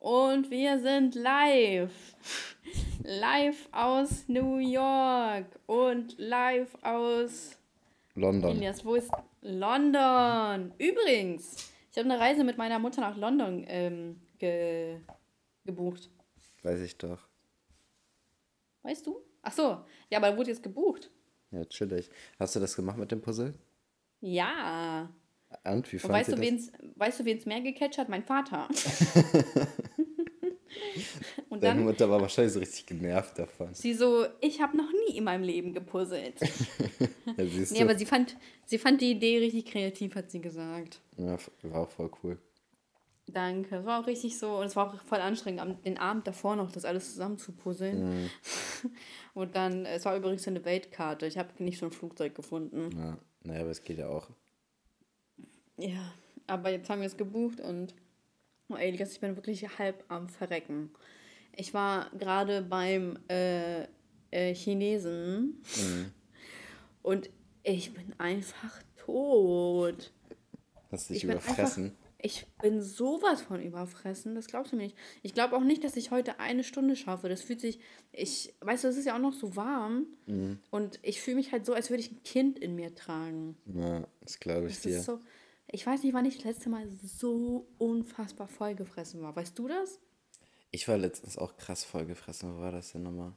Und wir sind live. Live aus New York und live aus London. Ilias, wo ist London? Übrigens, ich habe eine Reise mit meiner Mutter nach London ähm, ge gebucht. Weiß ich doch. Weißt du? Ach so, ja, aber wurde jetzt gebucht. Ja, chillig. Hast du das gemacht mit dem Puzzle? Ja. Und wie Und weißt du, wen's, weißt du, wen's mehr gecatcht hat? Mein Vater. Und Deine dann Mutter war wahrscheinlich so richtig genervt davon. sie so, ich habe noch nie in meinem Leben gepuzzelt. Ja, siehst Nee, du? aber sie fand, sie fand die Idee richtig kreativ, hat sie gesagt. ja, war auch voll cool. Danke. Es war auch richtig so, und es war auch voll anstrengend, den Abend davor noch das alles zusammen zu puzzeln. Mhm. Und dann, es war übrigens eine Weltkarte. Ich habe nicht so ein Flugzeug gefunden. Ja, naja, aber es geht ja auch. Ja, aber jetzt haben wir es gebucht und, oh Elias, ich bin wirklich halb am Verrecken. Ich war gerade beim äh, äh, Chinesen und ich bin einfach tot. Hast dich Ich bin überfressen. Einfach, ich bin sowas von überfressen, das glaubst du mir nicht. Ich glaube auch nicht, dass ich heute eine Stunde schaffe. Das fühlt sich, ich, weißt du, es ist ja auch noch so warm und ich fühle mich halt so, als würde ich ein Kind in mir tragen. Ja, das glaube ich Das dir. ist so, ich weiß nicht, wann ich das letzte Mal so unfassbar vollgefressen war. Weißt du das? Ich war letztens auch krass vollgefressen. Wo war das denn nochmal?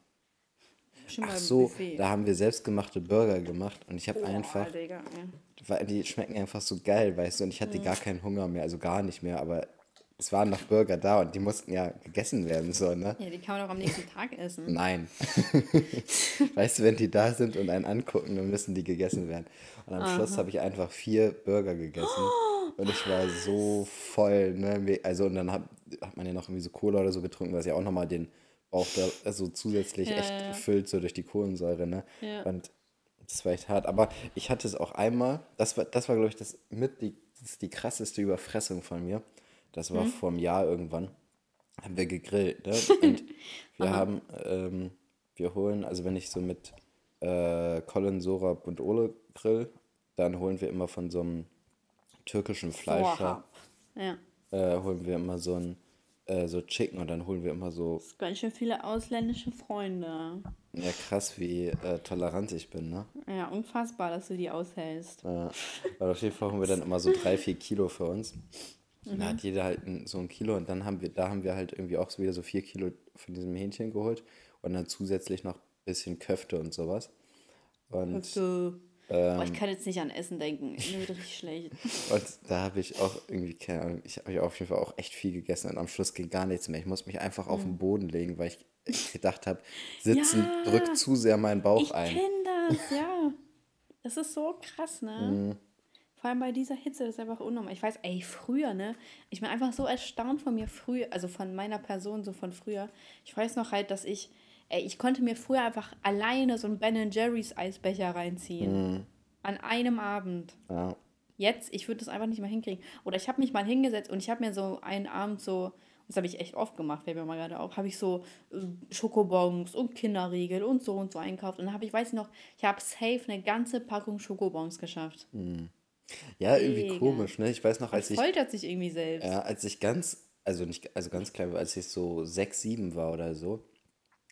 Bestimmt Ach so, Buffet. da haben wir selbstgemachte Burger gemacht und ich habe Boah, einfach, Digga, ja. weil die schmecken einfach so geil, weißt du, und ich hatte gar keinen Hunger mehr, also gar nicht mehr, aber es waren noch Burger da und die mussten ja gegessen werden, so, ne? ja, die kann man doch am nächsten Tag essen. Nein. weißt du, wenn die da sind und einen angucken, dann müssen die gegessen werden. Und am Schluss habe ich einfach vier Burger gegessen. Und ich war so voll, ne? Also, und dann hat, hat man ja noch irgendwie so Cola oder so getrunken, was ja auch nochmal den Bauch da also zusätzlich Ja, echt ja, füllt, so durch die Kohlensäure, ne? Ja. Und das war echt hart. Aber ich hatte es auch einmal, das war, das war glaube ich, das mit die, das die krasseste Überfressung von mir. Das Hm? war vor einem Jahr irgendwann. Haben wir gegrillt, ne? Und wir haben, ähm, wir holen, also wenn ich so mit äh, Colin, Sorab und Ole grill, dann holen wir immer von so einem türkischen Fleischer, Ja. äh, holen wir immer so ein, äh, so Chicken und dann holen wir immer so, Ganz schön viele ausländische Freunde. ja krass, wie äh, tolerant ich bin, ne? Ja, unfassbar, dass du die aushältst. Ja, weil auf jeden Fall haben wir dann immer so drei, vier Kilo für uns. Und Mhm. Da hat jeder halt so ein Kilo und dann haben wir, da haben wir halt irgendwie auch so wieder so vier Kilo von diesem Hähnchen geholt und dann zusätzlich noch ein bisschen Köfte und sowas. Und, So. Ähm. Boah, ich kann jetzt nicht an Essen denken. Mir wird richtig schlecht. und da habe ich auch irgendwie, keine Ahnung, ich habe auf jeden Fall auch echt viel gegessen und am Schluss ging gar nichts mehr. Ich musste mich einfach auf den Boden legen, weil ich gedacht habe, Sitzen Mhm. Ja. drückt zu sehr meinen Bauch Ich ein. kenne das, ja. Das ist so krass, ne? Mhm. Vor allem bei dieser Hitze, das ist einfach unnormal. Ich weiß, ey, früher, ne? Ich bin einfach so erstaunt von mir früher, also von meiner Person, so von früher. Ich weiß noch halt, dass ich, ey, ich konnte mir früher einfach alleine so einen Ben Jerry's Eisbecher reinziehen. An einem Abend. Mhm. Ja. Jetzt, ich würde das einfach nicht mal hinkriegen. Oder ich habe mich mal hingesetzt und ich habe mir so einen Abend so, das habe ich echt oft gemacht, fällt mir mal gerade auf, habe ich so äh, Schokobons und Kinderriegel und so und so einkauft. Und dann habe ich, weiß ich noch, ich habe safe eine ganze Packung Schokobons geschafft. Ja, irgendwie Mega. komisch, ne? Ich weiß noch, als Das ich, foltert sich irgendwie selbst. Ja, als ich ganz, also nicht, also ganz klein war, als ich so sechs, sieben war oder so,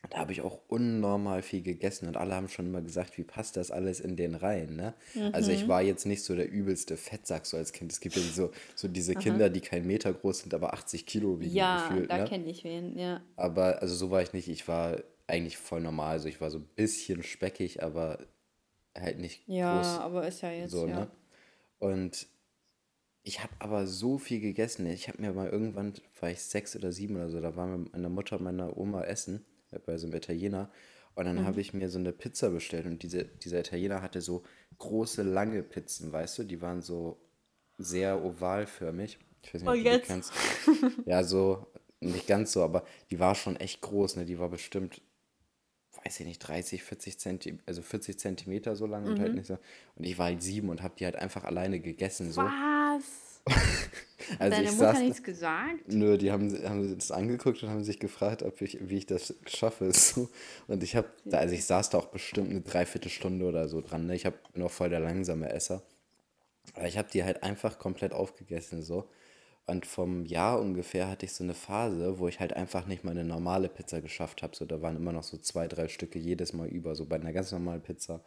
da habe ich auch unnormal viel gegessen und alle haben schon immer gesagt, wie passt das alles in den rein, ne? Also Mhm. ich war jetzt nicht so der übelste Fettsack so als Kind. Es gibt ja so, so diese Kinder, die kein Meter groß sind, aber 80 Kilo wiegen Ja, gefühlt, da ne? kenne ich wen, ja. Aber also so war ich nicht. Ich war eigentlich voll normal. Also ich war so ein bisschen speckig, aber halt nicht Ja, groß. aber ist ja jetzt, So, ja. ne? Und ich habe aber so viel gegessen. Ich habe mir mal irgendwann, war ich sechs oder sieben oder so, da waren wir mit meiner Mutter und meiner Oma essen, bei so einem Italiener. Und Mhm. dann habe ich mir so eine Pizza bestellt und diese, dieser Italiener hatte so große, lange Pizzen, weißt du? Die waren so sehr ovalförmig. Ich weiß nicht, ob Und du die jetzt? kennst. Ja, so, nicht ganz so, aber die war schon echt groß, ne? Die war bestimmt weiß ich nicht, 30, 40 Zentimeter, also 40 Zentimeter so lang und Mhm. halt nicht so. Und ich war halt sieben und habe die halt einfach alleine gegessen. So. Was? Also Deine ich Mutter saß, nichts gesagt? nö, die haben, haben das angeguckt und haben sich gefragt, ob ich, wie ich das schaffe. So. Und ich habe, also ich saß da auch bestimmt eine Dreiviertelstunde oder so dran. Ne? Ich hab, bin auch voll der langsame Esser. Aber ich habe die halt einfach komplett aufgegessen so. Und vom Jahr ungefähr hatte ich so eine Phase, wo ich halt einfach nicht mal eine normale Pizza geschafft habe. So, da waren immer noch so zwei, drei Stücke jedes Mal über, so bei einer ganz normalen Pizza.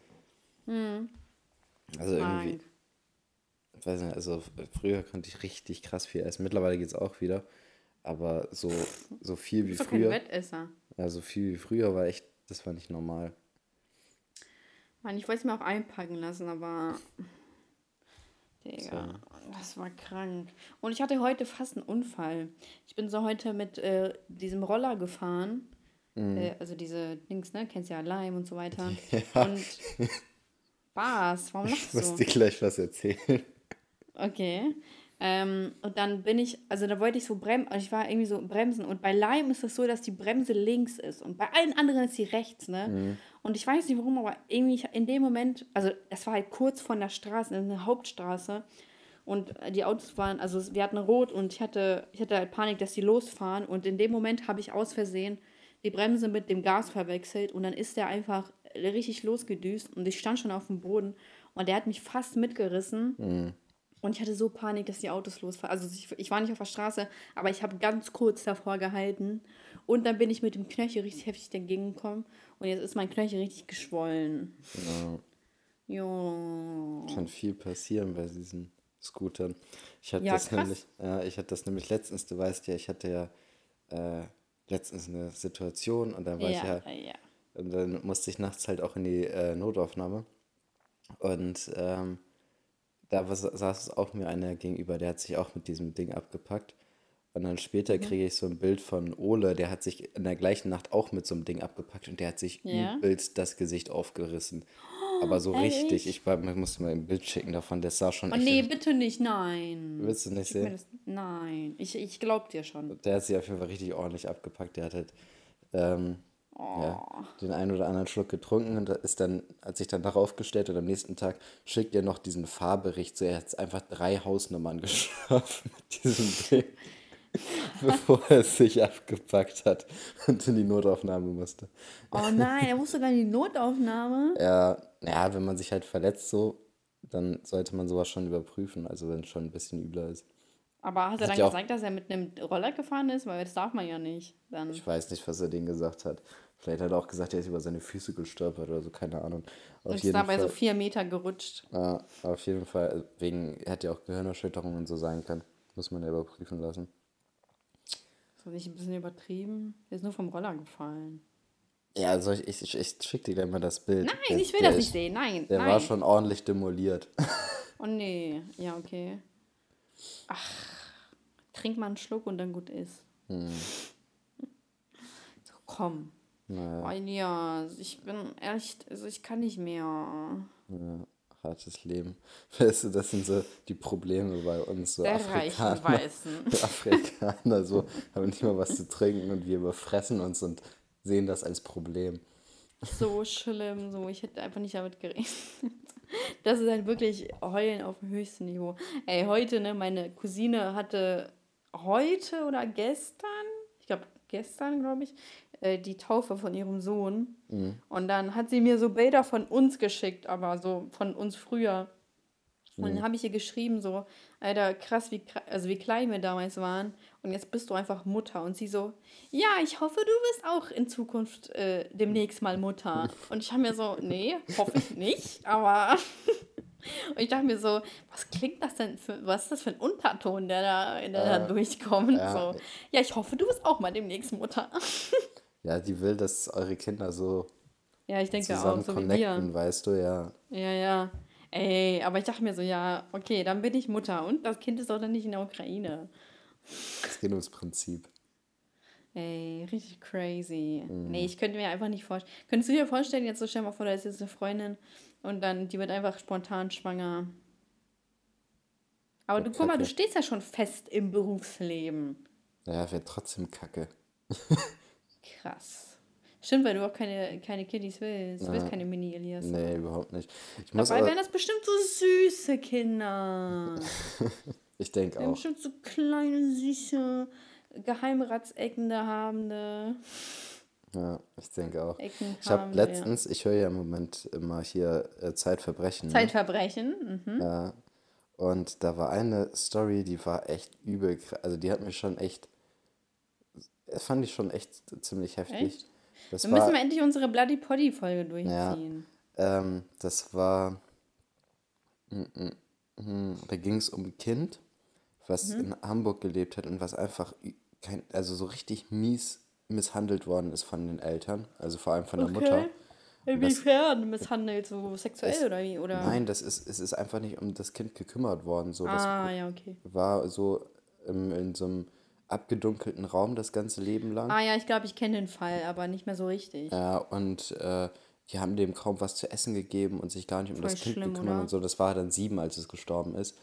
Also irgendwie, Krank. ich weiß nicht, also früher konnte ich richtig krass viel essen. Mittlerweile geht es auch wieder. Aber so, so viel wie doch kein früher, Wettesser. ja, so viel wie früher war echt, das war nicht normal. Mann, ich wollte es mir auch einpacken lassen, aber. Digga, So. das war krank. Und ich hatte heute fast einen Unfall. Ich bin so heute mit äh, diesem Roller gefahren. Mhm. Äh, also diese Dings, ne? Kennst ja Lime und so weiter. Ja. Und. Was? Warum Ich lachst muss du? dir gleich was erzählen. Okay. Ähm, und dann bin ich, also da wollte ich so bremsen, ich war irgendwie so bremsen. Und bei Lime ist es so, dass die Bremse links ist. Und bei allen anderen ist sie rechts, ne? Und ich weiß nicht warum, aber irgendwie in dem Moment, also es war halt kurz von der Straße, eine Hauptstraße. Und äh, die Autos waren, also wir hatten rot und ich hatte, ich hatte halt Panik, dass die losfahren. Und in dem Moment habe ich aus Versehen die Bremse mit dem Gas verwechselt und dann ist der einfach richtig losgedüst und ich stand schon auf dem Boden und der hat mich fast mitgerissen. Und ich hatte so Panik, dass die Autos losfahren. Also ich, ich war nicht auf der Straße, aber ich habe ganz kurz davor gehalten. Und dann bin ich mit dem Knöchel richtig heftig dagegen gekommen. Und jetzt ist mein Knöchel richtig geschwollen. Ja, Jo. kann viel passieren bei diesen Scootern. Ich hatte Ja, das krass. nämlich, ja, ich hatte das nämlich letztens, du weißt ja, ich hatte ja äh, letztens eine Situation und dann war ich ja Ja, ja. Und dann musste ich nachts halt auch in die äh, Notaufnahme. Und ähm, da saß auch mir einer gegenüber, der hat sich auch mit diesem Ding abgepackt. Und dann Mhm. später kriege ich so ein Bild von Ole, der hat sich in der gleichen Nacht auch mit so einem Ding abgepackt und der hat sich Ja? übelst das Gesicht aufgerissen. Aber so ehrlich? richtig, ich war, man musste mal ein Bild schicken davon, das sah schon Oh echt. nee, bitte nicht, nein. Willst du nicht Schick sehen? das, nein, ich, ich glaub dir schon. Der hat sich auf jeden Fall richtig ordentlich abgepackt. Der hat halt ähm, ja, Oh. den einen oder anderen Schluck getrunken und ist dann, als ich dann darauf gestellt und am nächsten Tag schickt er noch diesen Fahrbericht. So, er hat einfach drei Hausnummern geschafft mit diesem Ding, bevor er sich abgepackt hat und in die Notaufnahme musste. Oh nein, er musste gar in die Notaufnahme. Ja, ja, wenn man sich halt verletzt so, dann sollte man sowas schon überprüfen, also wenn es schon ein bisschen übler ist. Aber hat er Hat dann gesagt, dass er mit einem Roller gefahren ist? Weil das darf man ja nicht. Dann. Ich weiß nicht, was er denen gesagt hat. Vielleicht hat er auch gesagt, er ist über seine Füße gestolpert oder so, keine Ahnung. Auf Und ist dabei Fall, so vier Meter gerutscht. ja, auf jeden Fall, also wegen, hätte ja auch Gehirnerschütterung und so sein können. Muss man ja überprüfen lassen. Das nicht ein bisschen übertrieben. Der ist nur vom Roller gefallen. Ja, also ich, ich, ich, ich schick dir gleich mal das Bild. Nein, Der- ich will das ist- nicht sehen. Nein. Der nein. war schon ordentlich demoliert. Oh nee. Ja, okay. Ach. Trink mal einen Schluck und dann gut ist. Hm. So, komm. Naja, Oh, Elias, ich bin echt, also ich kann nicht mehr. ja, hartes Leben. Weißt du, das sind so die Probleme bei uns, so Der Afrikaner. Weißen. Afrikaner so haben nicht mal was zu trinken und wir überfressen uns und sehen das als Problem. So schlimm, so. Ich hätte einfach nicht damit gerechnet. Das ist halt wirklich Heulen auf dem höchsten Niveau. Ey, heute, ne, meine Cousine hatte heute oder gestern, ich glaube gestern, glaube ich, äh, die Taufe von ihrem Sohn. Und dann hat sie mir so Bilder von uns geschickt, aber so von uns früher. Und dann habe ich ihr geschrieben, so, Alter, krass, wie, also wie klein wir damals waren. Und jetzt bist du einfach Mutter. Und sie so, ja, ich hoffe, du wirst auch in Zukunft äh, demnächst mal Mutter. Und ich habe mir so, nee, hoffe ich nicht, aber. Und ich dachte mir so, was klingt das denn für, was ist das für ein Unterton, der da, der da Äh, durchkommt? ja. So, ja, ich hoffe, du wirst auch mal demnächst Mutter. Ja, die will, dass eure Kinder so Ja, ich denke zusammen auch, so connecten, weißt du, ja. Ja, ja. Ey, aber ich dachte mir so, ja, okay, dann bin ich Mutter. Und das Kind ist doch dann nicht in der Ukraine. Es geht ums Prinzip. Ey, richtig crazy. Mhm. Nee, ich könnte mir einfach nicht vorstellen. Könntest du dir vorstellen, jetzt so stell mal vor, da ist jetzt eine Freundin und dann, die wird einfach spontan schwanger. Aber du, guck mal, du stehst ja schon fest im Berufsleben. Ja, wäre trotzdem kacke. Krass. Stimmt, weil du auch keine, keine Kiddies willst. Du willst Ja. keine Mini-Elias. Nee, überhaupt nicht. Ich muss Dabei aber, wären das bestimmt so süße Kinder. ich denke auch. bestimmt so kleine, süße, Geheimratsecken habende Ja, ich denke auch. Ecken Ich habe ja. letztens, ich höre ja im Moment immer hier äh, Zeitverbrechen. ne? Zeitverbrechen. Mhm. Ja. Und da war eine Story, die war echt übel, also die hat mich schon echt, das fand ich schon echt ziemlich heftig. Echt? Das Dann müssen war, wir endlich unsere Bloody Poddy Folge ja, durchziehen. ähm, das war, hm, da ging es um ein Kind, was Mhm. in Hamburg gelebt hat und was einfach kein, also so richtig mies misshandelt worden ist von den Eltern, also vor allem von der Mutter. Okay. Inwiefern misshandelt, so sexuell Es- oder wie? Oder? Nein, das ist, es ist einfach nicht um das Kind gekümmert worden. So, das Ah, ja, okay. war so im, in so einem abgedunkelten Raum das ganze Leben lang. Ah ja, ich glaube, ich kenne den Fall, aber nicht mehr so richtig. Ja, und äh, die haben dem kaum was zu essen gegeben und sich gar nicht um Voll das Kind gekümmert und so. Das war dann sieben, als es gestorben ist.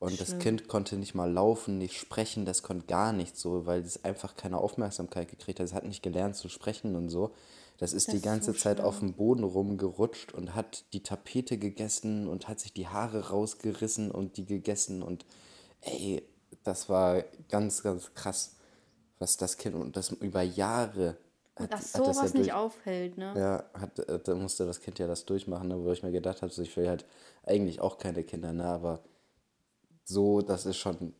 Und das Schlimm. Kind konnte nicht mal laufen, nicht sprechen, das konnte gar nichts so, weil es einfach keine Aufmerksamkeit gekriegt hat. Es hat nicht gelernt zu sprechen und so. Das ist die ist ganze so Zeit auf dem Boden rumgerutscht und hat die Tapete gegessen und hat sich die Haare rausgerissen und die gegessen und ey, das war ganz, ganz krass, was das Kind und das über Jahre hat, Dass hat das sowas ja nicht auffällt, ne? ja, hat, da musste das Kind ja das durchmachen, ne, wo ich mir gedacht habe, so, ich will halt eigentlich auch keine Kinder, ne, aber so, das ist schon,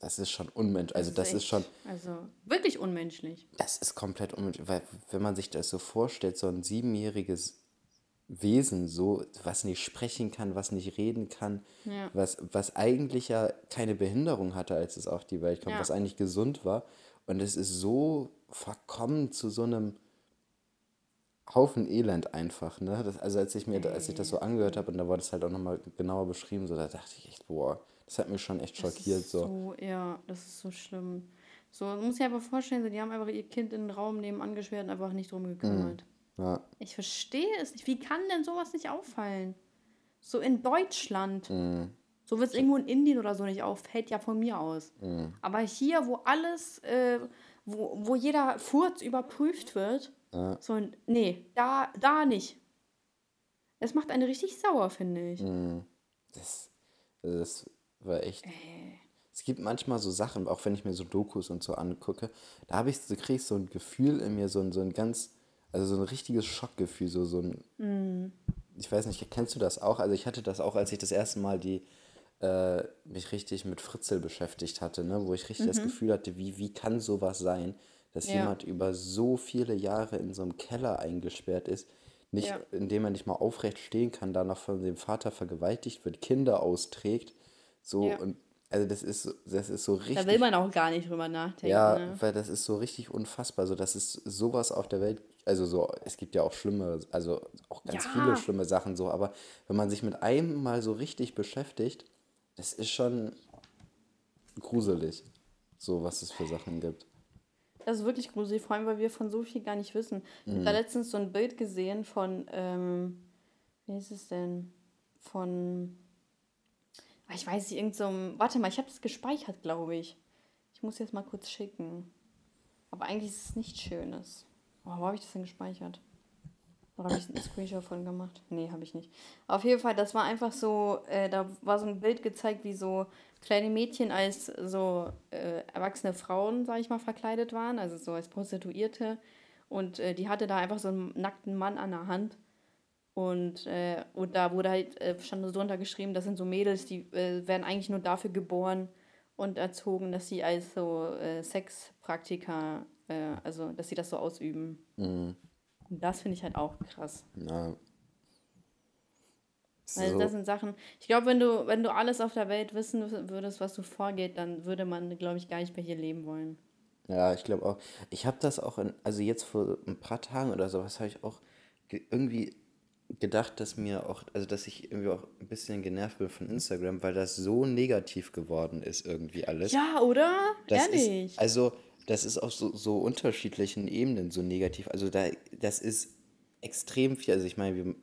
das ist schon unmenschlich, also das ist echt- schon, Also wirklich unmenschlich. das ist komplett unmenschlich, weil wenn man sich das so vorstellt, so ein siebenjähriges Wesen, so, was nicht sprechen kann, was nicht reden kann, Ja. was, was eigentlich ja keine Behinderung hatte, als es auf die Welt kam, Ja. was eigentlich gesund war. Und es ist so verkommen zu so einem Haufen Elend einfach, ne? Das, also als ich mir, als ich das so angehört habe und da wurde es halt auch nochmal genauer beschrieben, so da dachte ich echt, boah, das hat mich schon echt schockiert, so. so. Ja, das ist so schlimm. So, man muss sich einfach vorstellen, die haben einfach ihr Kind in den Raum nebenan gesperrt und einfach nicht drum gekümmert. Ja, Ich verstehe es nicht. Wie kann denn sowas nicht auffallen? So in Deutschland. Mhm. So wird es irgendwo in Indien oder so nicht auffällt, ja von mir aus. Mhm. Aber hier, wo alles, äh, wo, wo jeder Furz überprüft wird, Ja. so, nee, da, da nicht. Das macht einen richtig sauer, finde ich. Mhm. das, das war echt. Es gibt manchmal so Sachen, auch wenn ich mir so Dokus und so angucke, da habe ich, so kriege ich so ein Gefühl in mir, so ein, so ein ganz, also so ein richtiges Schockgefühl, so, so ein, ich weiß nicht, kennst du das auch? Also ich hatte das auch, als ich das erste Mal die, äh, mich richtig mit Fritzel beschäftigt hatte, ne? wo ich richtig das Gefühl hatte, wie, wie kann sowas sein, dass Ja. jemand über so viele Jahre in so einem Keller eingesperrt ist, nicht, Ja. indem er nicht mal aufrecht stehen kann, danach von dem Vater vergewaltigt wird, Kinder austrägt, so Ja. und also das ist so- das ist so richtig Da will man auch gar nicht drüber nachdenken. ja, ne? weil das ist so richtig unfassbar. So, dass es sowas auf der Welt, also so, es gibt ja auch schlimme, also auch ganz Ja. viele schlimme Sachen so, aber wenn man sich mit einem mal so richtig beschäftigt, das ist schon gruselig, so was es für Sachen gibt. Das ist wirklich gruselig, vor allem, weil wir von so viel gar nicht wissen. Ich habe da letztens so ein Bild gesehen von, ähm, wie ist es denn? Von, ich weiß nicht, irgend so warte mal, ich habe das gespeichert, glaube ich. Ich muss jetzt mal kurz schicken. Aber eigentlich ist es nichts Schönes. Oh, wo habe ich das denn gespeichert? Oder habe ich einen Screenshot von gemacht? Nee, habe ich nicht. Auf jeden Fall, das war einfach so, äh, da war so ein Bild gezeigt, wie so kleine Mädchen als so äh, erwachsene Frauen, sag ich mal, verkleidet waren, also so als Prostituierte. Und äh, die hatte da einfach so einen nackten Mann an der Hand. Und, äh, und da wurde halt, äh, stand so drunter geschrieben, das sind so Mädels, die äh, werden eigentlich nur dafür geboren und erzogen, dass sie als so äh, Sexpraktiker, äh, also dass sie das so ausüben. Mhm. Und das finde ich halt auch krass. Ja. Weil So, das sind Sachen, ich glaube, wenn du, wenn du alles auf der Welt wissen würdest, was so vorgeht, dann würde man, glaube ich, gar nicht mehr hier leben wollen. ja, ich glaube auch. Ich habe das auch, in, also jetzt vor ein paar Tagen oder sowas, habe ich auch ge irgendwie gedacht, dass mir auch, also dass ich irgendwie auch ein bisschen genervt bin von Instagram, weil das so negativ geworden ist irgendwie alles. Ja, oder? Das Ehrlich. Ist, also, das ist auf so, so unterschiedlichen Ebenen so negativ. Also, da, das ist extrem viel. Also, ich meine, wir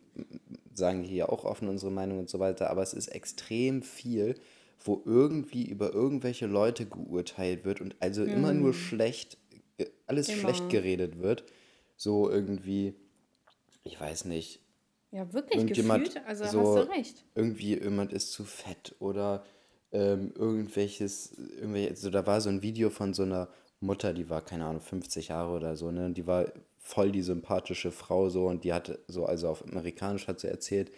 sagen hier auch offen unsere Meinung und so weiter, aber es ist extrem viel, wo irgendwie über irgendwelche Leute geurteilt wird und also immer nur schlecht, äh, alles Immer. schlecht geredet wird. So irgendwie, ich weiß nicht, ja, wirklich gefühlt. Also so hast du recht. irgendwie jemand ist zu fett oder ähm, irgendwelches, irgendwelche, also da war so ein Video von so einer Mutter, die war, keine Ahnung, 50 Jahre oder so, ne? Und die war voll die sympathische Frau so und die hatte so, also auf Amerikanisch hat sie erzählt,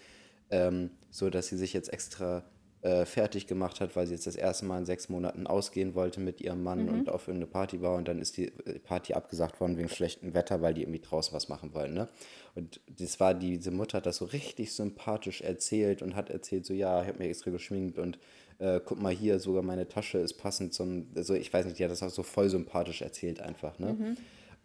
ähm, so dass sie sich jetzt extra äh, fertig gemacht hat, weil sie jetzt das erste Mal in sechs Monaten ausgehen wollte mit ihrem Mann Mhm. und auf irgendeine Party war und dann ist die äh, Party abgesagt worden wegen schlechtem Wetter, weil die irgendwie draußen was machen wollen, ne? Und das war, diese Mutter hat das so richtig sympathisch erzählt und hat erzählt, so ja, ich habe mir extra geschminkt und äh, guck mal hier, sogar meine Tasche ist passend zum, also ich weiß nicht, die hat das auch so voll sympathisch erzählt einfach, ne? Mhm.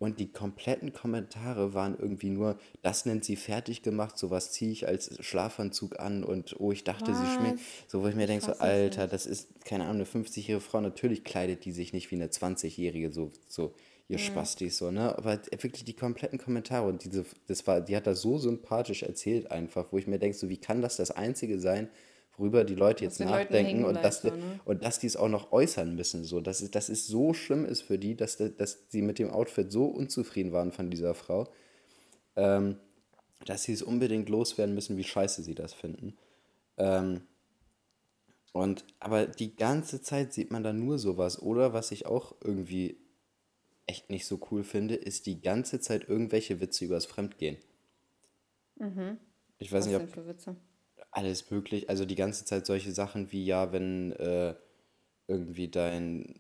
Und die kompletten Kommentare waren irgendwie nur, das nennt sie fertig gemacht, sowas ziehe ich als Schlafanzug an und oh, ich dachte, sie schminkt. Was? So, wo ich mir denke, so, Alter, das ist, keine Ahnung, eine 50-jährige Frau, natürlich kleidet die sich nicht wie eine 20-jährige, so, so, ihr Spastis, so, ne? Aber wirklich die kompletten Kommentare und diese, das war, die hat das so sympathisch erzählt einfach, wo ich mir denke, so, wie kann das das Einzige sein, worüber die Leute jetzt nachdenken und dass, so, ne? und dass die es auch noch äußern müssen, so, dass es, dass es so schlimm ist für die, dass, dass sie mit dem Outfit so unzufrieden waren von dieser Frau, ähm, dass sie es unbedingt loswerden müssen, wie scheiße sie das finden. Ähm, und aber die ganze Zeit sieht man da nur sowas. Oder was ich auch irgendwie echt nicht so cool finde, ist die ganze Zeit irgendwelche Witze übers Fremdgehen. Ich weiß Was nicht, ob für Witze? Alles möglich, also die ganze Zeit solche Sachen wie, ja, wenn äh, irgendwie dein,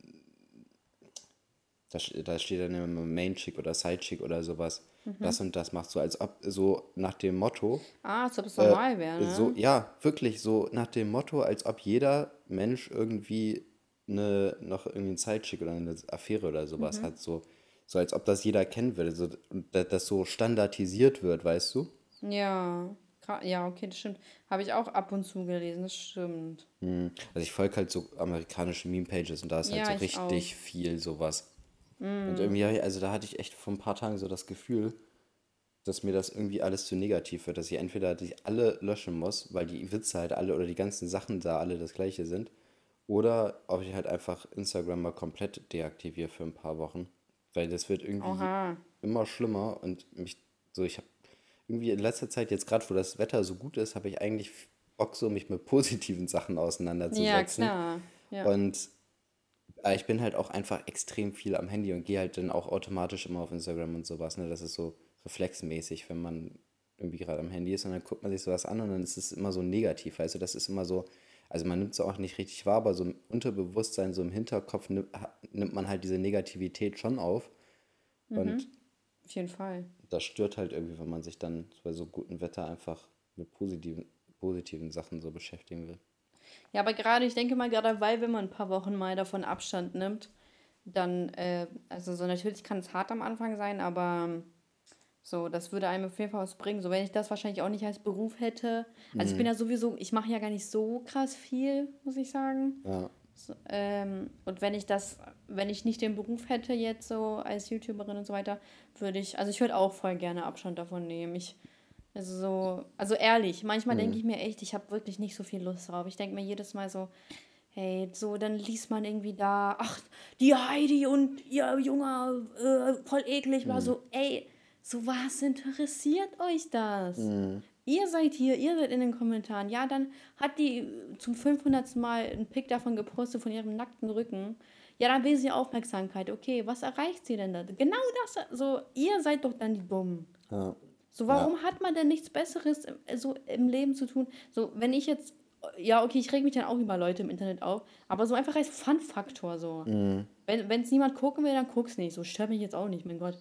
da, da steht dann immer Main-Chick oder Side-Chick oder sowas, das und das machst du, als ob so nach dem Motto, Ah, als ob es normal wäre, ne? Äh, so, ja, wirklich, so nach dem Motto, als ob jeder Mensch irgendwie eine, noch irgendwie einen Sidechick oder eine Affäre oder sowas Mhm. hat, so, so als ob das jeder kennen würde, so, und da- das so standardisiert wird, weißt du? Ja, ja, okay, das stimmt. Habe ich auch ab und zu gelesen, das stimmt. Hm. Also ich folge halt so amerikanische Meme-Pages und da ist halt Ja, so ich richtig viel sowas. Und irgendwie, also da hatte ich echt vor ein paar Tagen so das Gefühl, dass mir das irgendwie alles zu negativ wird, dass ich entweder die alle löschen muss, weil die Witze halt alle oder die ganzen Sachen da alle das gleiche sind, oder ob ich halt einfach Instagram mal komplett deaktiviere für ein paar Wochen, weil das wird irgendwie Oha. immer schlimmer und mich so, ich habe irgendwie in letzter Zeit, jetzt gerade wo das Wetter so gut ist, habe ich eigentlich Bock, so mich mit positiven Sachen auseinanderzusetzen. Ja, klar. Ja. Und äh, ich bin halt auch einfach extrem viel am Handy und gehe halt dann auch automatisch immer auf Instagram und sowas. Ne? Das ist so reflexmäßig, wenn man irgendwie gerade am Handy ist und dann guckt man sich sowas an und dann ist es immer so negativ. Also das ist immer so, also man nimmt es auch nicht richtig wahr, aber so im Unterbewusstsein, so im Hinterkopf nimmt, nimmt man halt diese Negativität schon auf. Und Auf jeden Fall. das stört halt irgendwie, wenn man sich dann bei so gutem Wetter einfach mit positiven, positiven Sachen so beschäftigen will. Ja, aber gerade, ich denke mal, gerade weil, wenn man ein paar Wochen mal davon Abstand nimmt, dann, äh, also so natürlich kann es hart am Anfang sein, aber ähm, so, das würde einem auf jeden Fall was bringen. So, wenn ich das wahrscheinlich auch nicht als Beruf hätte. Also ich bin ja sowieso, ich mache ja gar nicht so krass viel, muss ich sagen. Ja. So, ähm, und wenn ich das, wenn ich nicht den Beruf hätte jetzt so als YouTuberin und so weiter, würde ich, also ich würde auch voll gerne Abstand davon nehmen. Ich, also so, also ehrlich, manchmal denke ich mir echt, ich habe wirklich nicht so viel Lust drauf. Ich denke mir jedes Mal so, hey, so, dann liest man irgendwie da, ach, die Heidi und ihr Junge, äh, voll eklig, war so, ey, so was interessiert euch das? Ihr seid hier, ihr seid in den Kommentaren. Ja, dann hat die zum 500. Mal einen Pick davon gepostet von ihrem nackten Rücken. Ja, dann will sie Aufmerksamkeit. Okay, was erreicht sie denn da? Genau das. So, ihr seid doch dann die Dummen. Ja. So, warum hat man denn nichts Besseres im, so im Leben zu tun? So, wenn ich jetzt, ja, okay, ich reg mich dann auch über Leute im Internet auf, aber so einfach als Fun-Faktor so. Wenn es niemand gucken will, dann guck's nicht. So stört mich jetzt auch nicht, mein Gott.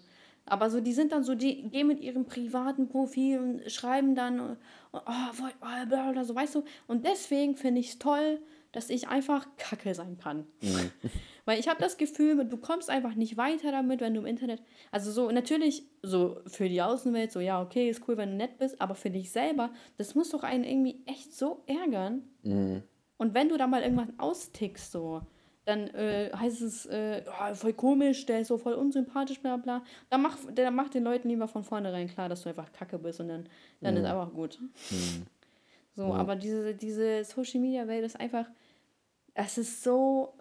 Aber so, die sind dann so, die gehen mit ihrem privaten Profil und schreiben dann, äh, oh, voll, oh, bla, bla, so, weißt du. Und deswegen finde ich es toll, dass ich einfach Kacke sein kann. Weil ich habe das Gefühl, du kommst einfach nicht weiter damit, wenn du im Internet. Also so, natürlich, so für die Außenwelt, so ja, okay, ist cool, wenn du nett bist, aber für dich selber, das muss doch einen irgendwie echt so ärgern. Und wenn du da mal irgendwann austickst, so, dann äh, heißt es, äh, oh, voll komisch, der ist so voll unsympathisch, bla bla. Dann mach, dann mach den Leuten lieber von vornherein klar, dass du einfach Kacke bist und dann, dann ist einfach gut. So, aber diese, diese Social Media Welt ist einfach, es ist so,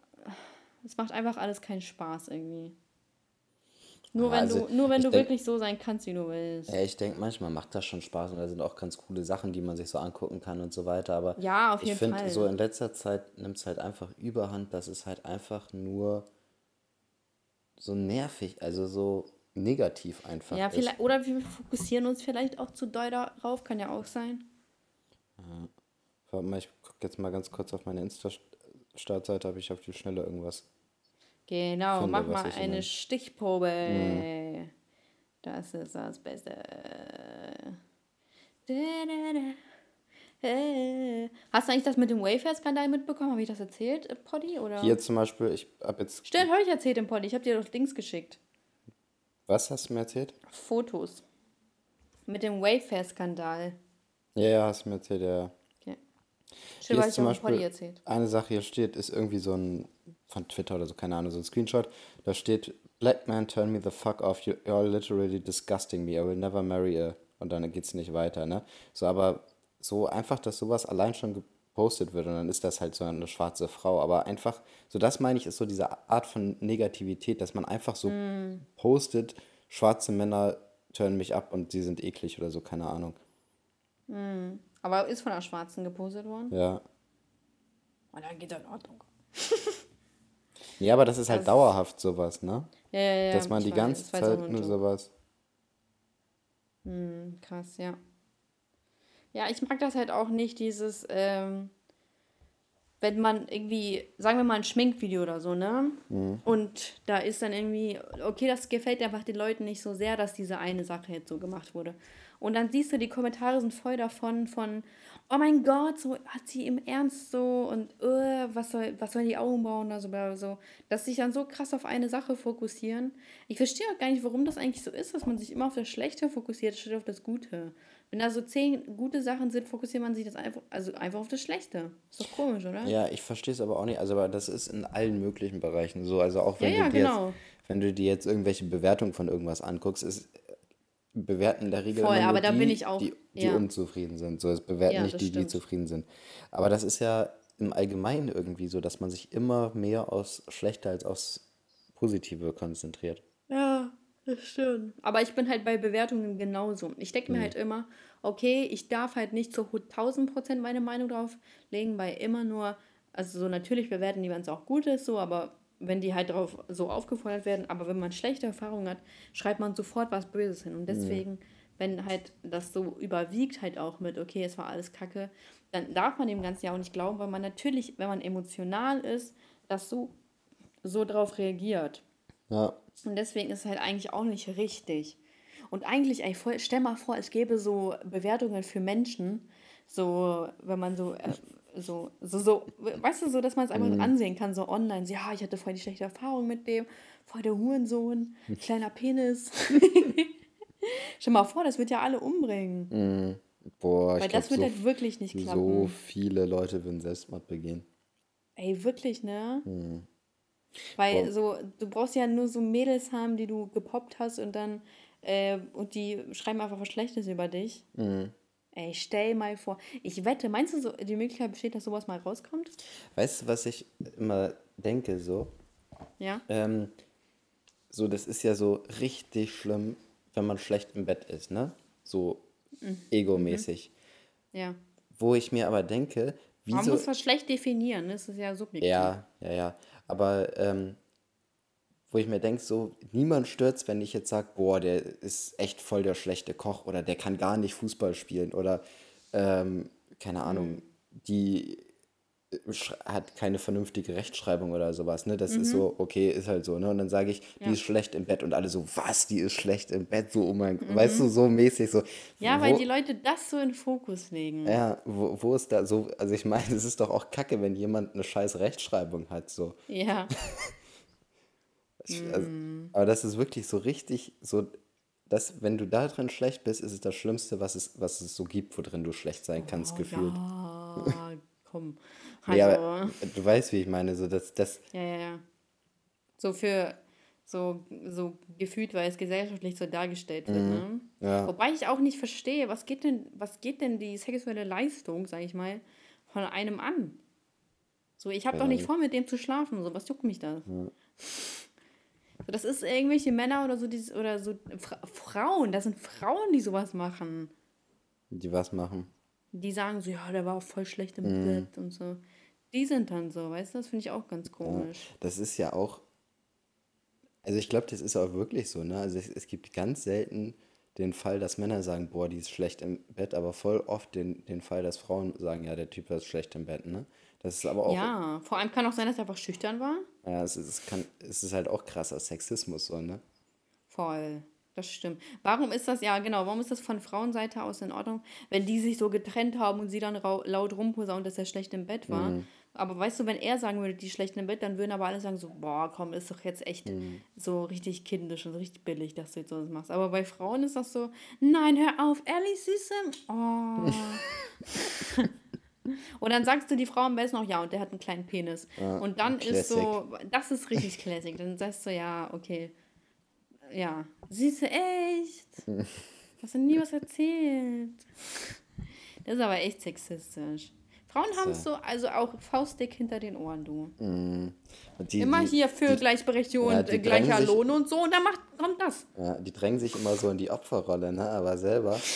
es macht einfach alles keinen Spaß irgendwie. Nur Ja, wenn also du, nur wenn du denk- wirklich so sein kannst, wie du willst. Ja, ich denke, manchmal macht das schon Spaß und da sind auch ganz coole Sachen, die man sich so angucken kann und so weiter. Aber Ja, auf ich finde, so in letzter Zeit nimmt es halt einfach überhand, dass es halt einfach nur so nervig, also so negativ einfach Ja, ist. oder wir fokussieren uns vielleicht auch zu doll darauf, kann ja auch sein. Warte mal, ich gucke jetzt mal ganz kurz auf meine Insta-Startseite, ob ich auf die Schnelle irgendwas Genau, finde, mach mal eine den- Stichprobe. Das ist das Beste. Äh. Hast du eigentlich das mit dem Wayfair-Skandal mitbekommen? Habe ich das erzählt, äh, Poddy? Oder? Hier zum Beispiel, ich habe jetzt. Stimmt, habe ich erzählt im Poddy. Ich habe dir doch Links geschickt. Was hast du mir erzählt? Fotos. Mit dem Wayfair-Skandal. Ja, ja, hast du mir erzählt, ja. Habe ist ich zum Beispiel erzählt. eine Sache hier steht, ist irgendwie so ein, von Twitter oder so, keine Ahnung, so ein Screenshot. Da steht, Black man, turn me the fuck off, you, you're literally disgusting me, I will never marry a. Und dann geht's nicht weiter, ne? So, aber so einfach, dass sowas allein schon gepostet wird und dann ist das halt so eine schwarze Frau. Aber einfach, so das meine ich, ist so diese Art von Negativität, dass man einfach so postet, schwarze Männer turnen mich ab und sie sind eklig oder so, keine Ahnung. Aber ist von einer Schwarzen gepostet worden? Ja. Und dann geht das in Ordnung. Ja, aber das ist halt Das- dauerhaft sowas, ne? Ja, ja, ja. Dass man die weiß, ganze Zeit nur nur sowas. Hm, krass, ja. Ja, ich mag das halt auch nicht, dieses, ähm, wenn man irgendwie, sagen wir mal ein Schminkvideo oder so, ne? Und da ist dann irgendwie, okay, das gefällt einfach den Leuten nicht so sehr, dass diese eine Sache jetzt so gemacht wurde. Und dann siehst du, die Kommentare sind voll davon, von, oh mein Gott, so hat sie im Ernst so und äh, was soll, was sollen die Augen bauen oder so, bla, bla, so. Dass sich dann so krass auf eine Sache fokussieren. Ich verstehe auch gar nicht, warum das eigentlich so ist, dass man sich immer auf das Schlechte fokussiert, statt auf das Gute. Wenn da so zehn gute Sachen sind, fokussiert man sich das einfach, also einfach auf das Schlechte. Ist doch komisch, oder? Ja, ich verstehe es aber auch nicht. Also, aber das ist in allen möglichen Bereichen so. Also auch wenn Ja, ja, du dir genau. jetzt, wenn du dir jetzt irgendwelche Bewertungen von irgendwas anguckst, ist bewerten in der Regel Voll, aber da die, bin ich auch- die, die ja. unzufrieden sind. So, es bewerten Ja, nicht die, die stimmt. zufrieden sind. Aber das ist ja im Allgemeinen irgendwie so, dass man sich immer mehr aufs Schlechte als aufs Positive konzentriert. Ja, das stimmt. Aber ich bin halt bei Bewertungen genauso. Ich denke mir halt immer, okay, ich darf halt nicht zu 1000 Prozent meine Meinung drauf legen, weil immer nur, also so natürlich bewerten die, wenn es auch gut ist, so, aber wenn die halt drauf so aufgefordert werden, aber wenn man schlechte Erfahrungen hat, schreibt man sofort was Böses hin. Und deswegen, wenn halt das so überwiegt halt auch mit, okay, es war alles Kacke, dann darf man dem Ganzen ja auch nicht glauben, weil man natürlich, wenn man emotional ist, das so, so drauf reagiert. Ja, Und deswegen ist es halt eigentlich auch nicht richtig. Und eigentlich, ey, voll, stell mal vor, es gäbe so Bewertungen für Menschen, so, wenn man so, äh, so, so, so, weißt du, so, dass man es einfach ansehen kann, so online, so, ja, ich hatte voll die schlechte Erfahrung mit dem, voll der Hurensohn, kleiner Penis. stell mal vor, das wird ja alle umbringen. boah, ich Weil das wird so, halt wirklich nicht klappen. so viele Leute würden Selbstmord begehen. Ey, wirklich, ne? Weil Boah. so, du brauchst ja nur so Mädels haben, die du gepoppt hast und dann, äh, und die schreiben einfach was Schlechtes über dich. Ey, stell mal vor. Ich wette, meinst du, so, die Möglichkeit besteht, dass sowas mal rauskommt? Weißt du, was ich immer denke so? Ja? Ähm, so, das ist ja so richtig schlimm, wenn man schlecht im Bett ist, ne? So Mhm. egomäßig. Ja. Wo ich mir aber denke, Man wieso. muss was schlecht definieren, ne? das ist ja subjektiv. Ja, ja, ja. Aber ähm, wo ich mir denke, so, niemand stört's, wenn ich jetzt sage, boah, der ist echt voll der schlechte Koch oder der kann gar nicht Fußball spielen oder ähm, keine Ahnung, die äh, sch- hat keine vernünftige Rechtschreibung oder sowas, ne? Das ist so, okay, ist halt so, ne? Und dann sage ich, die Ja. ist schlecht im Bett und alle so, was, die ist schlecht im Bett, so, oh mein Gott, weißt du, so mäßig, so. Ja, wo, weil die Leute das so in Fokus legen. ja, wo, wo ist da so, also ich meine, es ist doch auch kacke, wenn jemand eine scheiß Rechtschreibung hat, so. Ja. Ich, also, aber das ist wirklich so richtig, so, dass, wenn du da drin schlecht bist, ist es das Schlimmste, was es, was es so gibt, worin du schlecht sein kannst, gefühlt. Oh, Ja, komm. Also, aber du weißt, wie ich meine, so, dass das, Ja, ja, ja. So für so, so gefühlt, weil es gesellschaftlich so dargestellt wird, ne? ja. Wobei ich auch nicht verstehe, was geht denn, was geht denn die sexuelle Leistung, sag ich mal, von einem an? So, ich habe doch nicht vor, mit dem zu schlafen, so, was juckt mich das? So, das ist irgendwelche Männer oder so, die, oder so Fra Frauen, das sind Frauen, die sowas machen. die was machen. Die sagen so, ja, der war voll schlecht im Bett und so. Die sind dann so, weißt du, das finde ich auch ganz komisch. Das ist ja auch, also ich glaube, das ist auch wirklich so, ne? Also es, es gibt ganz selten den Fall, dass Männer sagen, boah, die ist schlecht im Bett, aber voll oft den, den Fall, dass Frauen sagen, ja, der Typ ist schlecht im Bett, ne? Das ist aber auch. Ja, vor allem kann auch sein, dass er einfach schüchtern war. Ja, es ist, es kann, es ist halt auch krasser Sexismus, so, ne? Voll. Das stimmt. Warum ist das, ja genau, warum ist das von Frauenseite aus in Ordnung, wenn die sich so getrennt haben und sie dann laut rumposaunen, dass er schlecht im Bett war? Mhm. Aber weißt du, wenn er sagen würde, die ist schlecht im Bett, dann würden aber alle sagen so, boah, komm, ist doch jetzt echt Mhm. so richtig kindisch und richtig billig, dass du jetzt sowas machst. Aber bei Frauen ist das so, nein, hör auf, ehrlich, Süße. Oh. und dann sagst du die Frau am besten noch, ja, und der hat einen kleinen Penis. und dann ist so, das ist richtig classic. Dann sagst du, ja, okay. Ja, Süße, echt. Hast du nie was erzählt? Das ist aber echt sexistisch. Frauen haben es so, also auch faustdick hinter den Ohren, du. Und die, Immer die, hier für Gleichberechtigung ja, und die äh, gleicher sich- Lohn und so, und dann macht, kommt das. Ja, die drängen sich immer so in die Opferrolle, ne? Aber selber.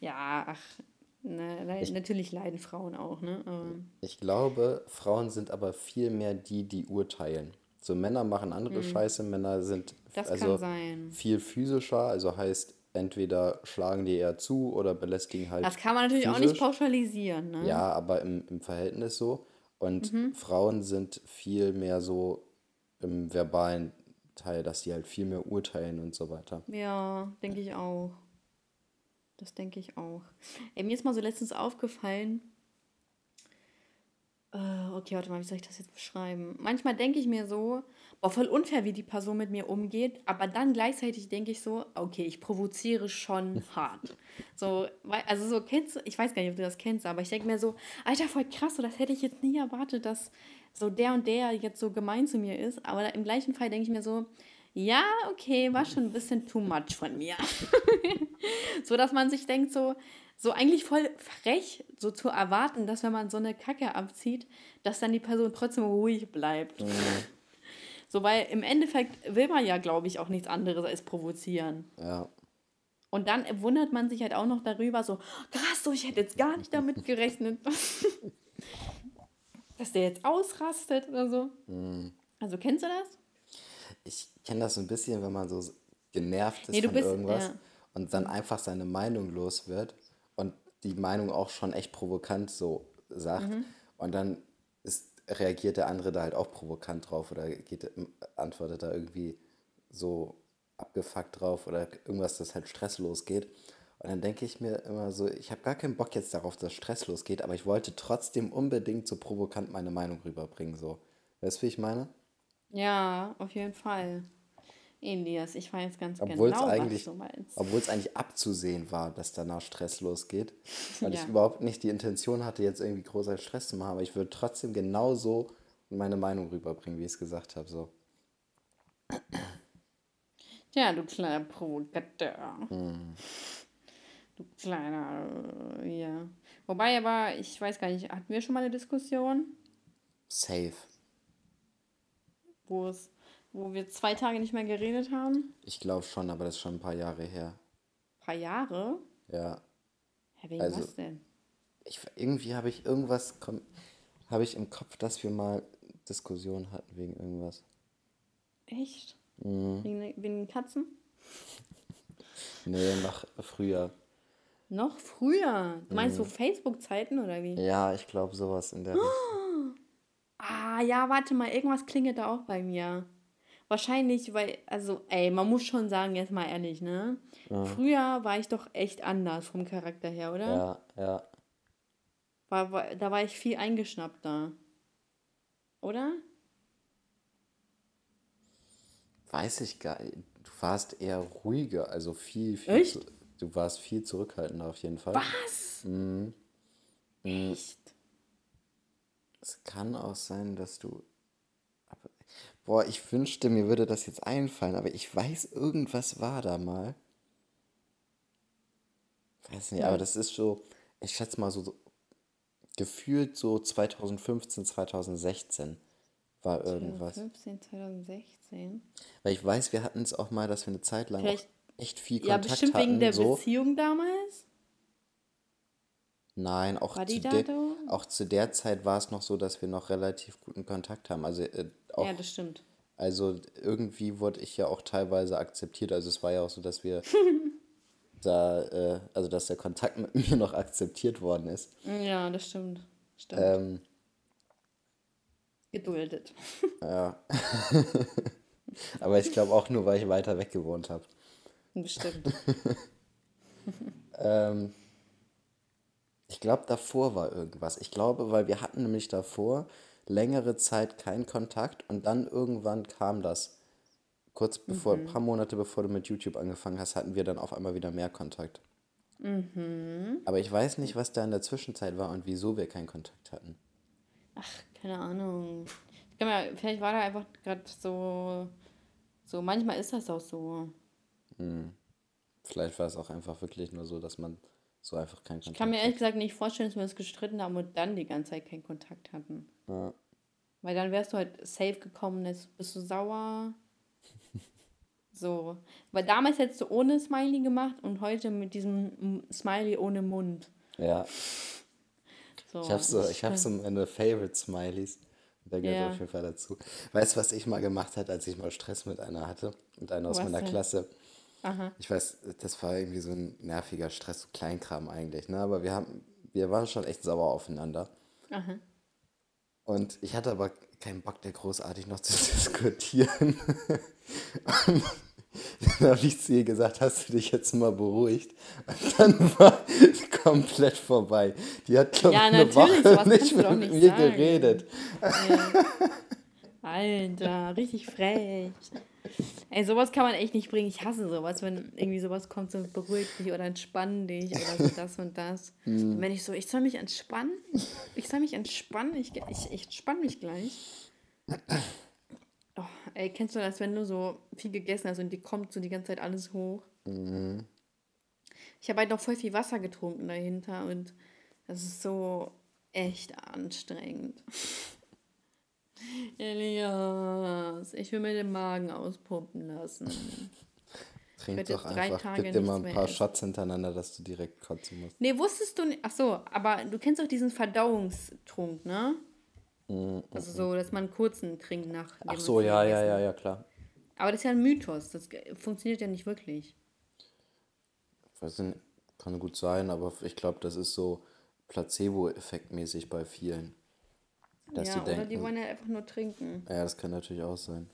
Ja, ach, ne, le- natürlich leiden Frauen auch, ne? Aber, Ich glaube, Frauen sind aber viel mehr die, die urteilen. So Männer machen andere Scheiße, Männer sind Mhm. das also kann sein. viel physischer, also heißt entweder schlagen die eher zu oder belästigen halt. Das kann man natürlich auch nicht physisch. pauschalisieren, ne? Ja, aber im, im Verhältnis so. Und Mhm. Frauen sind viel mehr so im verbalen Teil, dass die halt viel mehr urteilen und so weiter. Ja, denke ich auch. Das denke ich auch. Ey, mir ist mal so letztens aufgefallen. Äh, okay, warte mal, wie soll ich das jetzt beschreiben? Manchmal denke ich mir so, boah, voll unfair, wie die Person mit mir umgeht, aber dann gleichzeitig denke ich so, okay, ich provoziere schon hart. So, also so kennst du, ich weiß gar nicht, ob du das kennst, aber ich denke mir so, Alter, voll krass, so das hätte ich jetzt nie erwartet, dass so der und der jetzt so gemein zu mir ist, aber im gleichen Fall denke ich mir so, ja, okay, war schon ein bisschen too much von mir. so dass man sich denkt, so, so eigentlich voll frech, so zu erwarten, dass wenn man so eine Kacke abzieht, dass dann die Person trotzdem ruhig bleibt. So, weil im Endeffekt will man ja, glaube ich, auch nichts anderes als provozieren. Ja. Und dann wundert man sich halt auch noch darüber, so, krass, so, ich hätte jetzt gar nicht damit gerechnet, dass der jetzt ausrastet oder so. Also, kennst du das? Ich kenne das so ein bisschen, wenn man so genervt ist Nee, von bist- irgendwas ja. und dann einfach seine Meinung los wird die Meinung auch schon echt provokant so sagt Mhm. und dann ist, reagiert der andere da halt auch provokant drauf oder geht, antwortet da irgendwie so abgefuckt drauf oder irgendwas, das halt stresslos geht. Und dann denke ich mir immer so, ich habe gar keinen Bock jetzt darauf, dass Stress losgeht, aber ich wollte trotzdem unbedingt so provokant meine Meinung rüberbringen. So. Weißt du, wie ich meine? Ja, auf jeden Fall. Elias, ich weiß ganz Obwohl es genau, was du meinst. obwohl es eigentlich abzusehen war, dass danach Stress losgeht. Weil Ja. ich überhaupt nicht die Intention hatte, jetzt irgendwie großartig Stress zu machen, aber ich würde trotzdem genauso meine Meinung rüberbringen, wie ich es gesagt habe. So. Ja, du kleiner Provokateur. Hm. Du kleiner, äh, ja. Wobei aber, ich weiß gar nicht, hatten wir schon mal eine Diskussion, Safe. wo es, wo wir zwei Tage nicht mehr geredet haben? Ich glaube schon, aber das ist schon ein paar Jahre her. Ein paar Jahre? Ja. Hä, wegen Also- was denn? Ich, irgendwie habe ich irgendwas, habe ich im Kopf, dass wir mal Diskussionen hatten wegen irgendwas. Echt? Mhm. Wegen, wegen Katzen? Nee, noch früher. Noch früher. Du meinst Mhm. so Facebook-Zeiten oder wie? Ja, ich glaube sowas in der Richtung. Ah, ja, warte mal, irgendwas klingelt da auch bei mir. Wahrscheinlich, weil, also, ey, man muss schon sagen, jetzt mal ehrlich, ne? Früher war ich doch echt anders vom Charakter her, oder? Ja, ja. War, war, da war ich viel eingeschnappter. Oder? Weiß ich gar nicht. Du warst eher ruhiger, also viel, viel. Echt? zu- Du warst viel zurückhaltender auf jeden Fall. Was? Echt? Es kann auch sein, dass du. Boah, ich wünschte, mir würde das jetzt einfallen, aber ich weiß, irgendwas war da mal. Weiß nicht, aber das ist so, ich schätze mal so, so gefühlt so 2015, 2016 war irgendwas. 2015, 2016. Weil ich weiß, wir hatten es auch mal, dass wir eine Zeit lang echt viel Ja, Kontakt bestimmt hatten. wegen der so. Beziehung damals. Nein, auch War zu, der, auch zu der Zeit war es noch so, dass wir noch relativ guten Kontakt haben. Also äh, auch Ja, das stimmt. Also irgendwie wurde ich ja auch teilweise akzeptiert. Also es war ja auch so, dass wir da, äh, also dass der Kontakt mit mir noch akzeptiert worden ist. Ja, das stimmt. Stimmt. Ähm, Geduldet. ja. Aber ich glaube auch nur, weil ich weiter weg gewohnt habe. Bestimmt. Ähm, ich glaube, davor war irgendwas. Ich glaube, weil wir hatten nämlich davor längere Zeit keinen Kontakt und dann irgendwann kam das. Kurz bevor, ein paar Monate bevor du mit YouTube angefangen hast, hatten wir dann auf einmal wieder mehr Kontakt. Aber ich weiß nicht, was da in der Zwischenzeit war und wieso wir keinen Kontakt hatten. Ach, keine Ahnung. Ich mir, vielleicht war da einfach gerade so, so, manchmal ist das auch so. Vielleicht war es auch einfach wirklich nur so, dass man so einfach keinen Ich kann Kontakt mir ehrlich gesagt nicht vorstellen, dass wir uns gestritten haben und dann die ganze Zeit keinen Kontakt hatten. Ja. Weil dann wärst du halt safe gekommen, jetzt bist du sauer. So. Weil damals hättest du ohne Smiley gemacht und heute mit diesem Smiley ohne Mund. Ja, So. ich habe so, ich hab so meine Favorite Smileys. Da gehört Ja. auf jeden Fall dazu. Weißt du, was ich mal gemacht habe, als ich mal Stress mit einer hatte? Mit einer aus Was meiner denn? Klasse. Aha. Ich weiß, das war irgendwie so ein nerviger Stress, so Kleinkram eigentlich, ne? Aber wir haben, wir waren schon echt sauer aufeinander. Aha. Und ich hatte aber keinen Bock, da großartig noch zu diskutieren. Und dann habe ich zu ihr gesagt, hast du dich jetzt mal beruhigt? Und dann war es komplett vorbei. Die hat, glaube Ja, ich, eine Woche nicht mit nicht mir sagen. geredet. Alter, richtig frech. Ey, sowas kann man echt nicht bringen. Ich hasse sowas, wenn irgendwie sowas kommt, so beruhig dich oder entspann dich oder so das und das. Hm. Und wenn ich so, ich soll mich entspannen, ich soll mich entspannen, ich, ich, ich entspann mich gleich. Oh, ey, kennst du das, wenn du so viel gegessen hast und dir kommt so die ganze Zeit alles hoch? Mhm. Ich habe halt noch voll viel Wasser getrunken dahinter und das ist so echt anstrengend. Ich will mir den Magen auspumpen lassen. Trink doch einfach, gib dir mal ein paar. Shots hintereinander, dass du direkt kotzen musst. Nee, wusstest du nicht. Ach so, aber du kennst doch diesen Verdauungstrunk, ne? Also so, dass man einen kurzen trinkt nach. Ach so, ja, ja, ja, ja, klar. Aber das ist ja ein Mythos. Das funktioniert ja nicht wirklich. Weiß nicht, kann gut sein, aber ich glaube, das ist so Placebo-Effekt-mäßig bei vielen. Dass ja, die oder denken, die wollen ja einfach nur trinken. ja, das kann natürlich auch sein.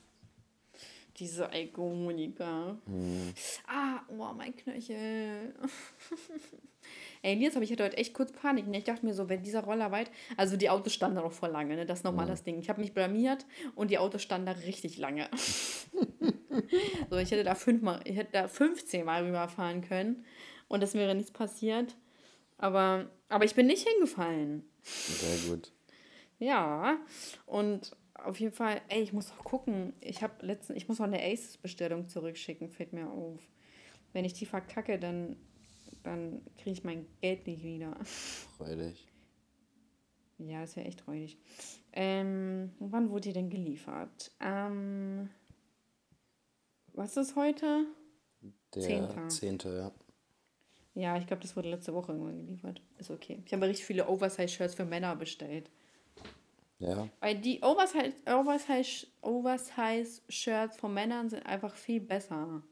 Diese Alkoholiker. Mhm. Ah, oh, mein Knöchel. Ey, Elias, aber ich hatte heute echt kurz Panik. Ne? Ich dachte mir so, wenn dieser Roller weit. Also die Autos standen da noch voll lange, ne? Das ist nochmal das Ding. Ich habe mich blamiert und die Autos standen da richtig lange. so, ich hätte da fünfmal, ich hätte da 15 Mal rüberfahren können und es wäre nichts passiert. Aber, aber ich bin nicht hingefallen. Sehr gut. Ja, und auf jeden Fall, ey, ich muss auch gucken. Ich habe letzten, ich muss auch eine Aces-Bestellung zurückschicken, fällt mir auf. Wenn ich die verkacke, dann, dann kriege ich mein Geld nicht wieder. Freu dich. Ja, ist ja echt räudig. Ähm, wann wurde die denn geliefert? Ähm, was ist heute? Der Zehnter. zehnte, ja. Ja, ich glaube, das wurde letzte Woche irgendwann geliefert. Ist okay. Ich habe richtig viele Oversize-Shirts für Männer bestellt. Ja, Weil die Oversize, Oversize, Oversize-Shirts von Männern sind einfach viel besser.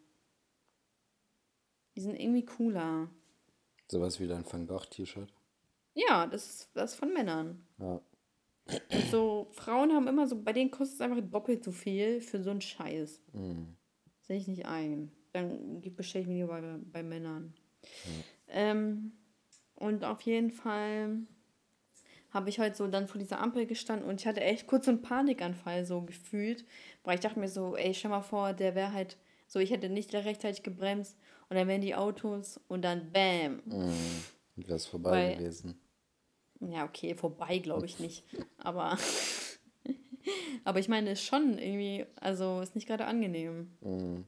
Die sind irgendwie cooler. sowas wie dein Van Gogh-T-Shirt. Ja, das ist das ist von Männern. Ja. Und so, Frauen haben immer so, bei denen kostet es einfach doppelt so viel für so einen Scheiß. Mhm. Sehe ich nicht ein. Dann bestelle ich mir lieber bei, bei Männern. Ähm, und auf jeden Fall habe ich heute so dann vor dieser Ampel gestanden und ich hatte echt kurz so einen Panikanfall so gefühlt, weil ich dachte mir so, ey, stell mal vor, der wäre halt so, ich hätte nicht rechtzeitig gebremst und dann wären die Autos und dann bam. Mhm. Wäre es vorbei Weil- gewesen. Ja, okay, vorbei glaube ich nicht, aber aber ich meine, ist schon irgendwie, also ist nicht gerade angenehm, Mhm.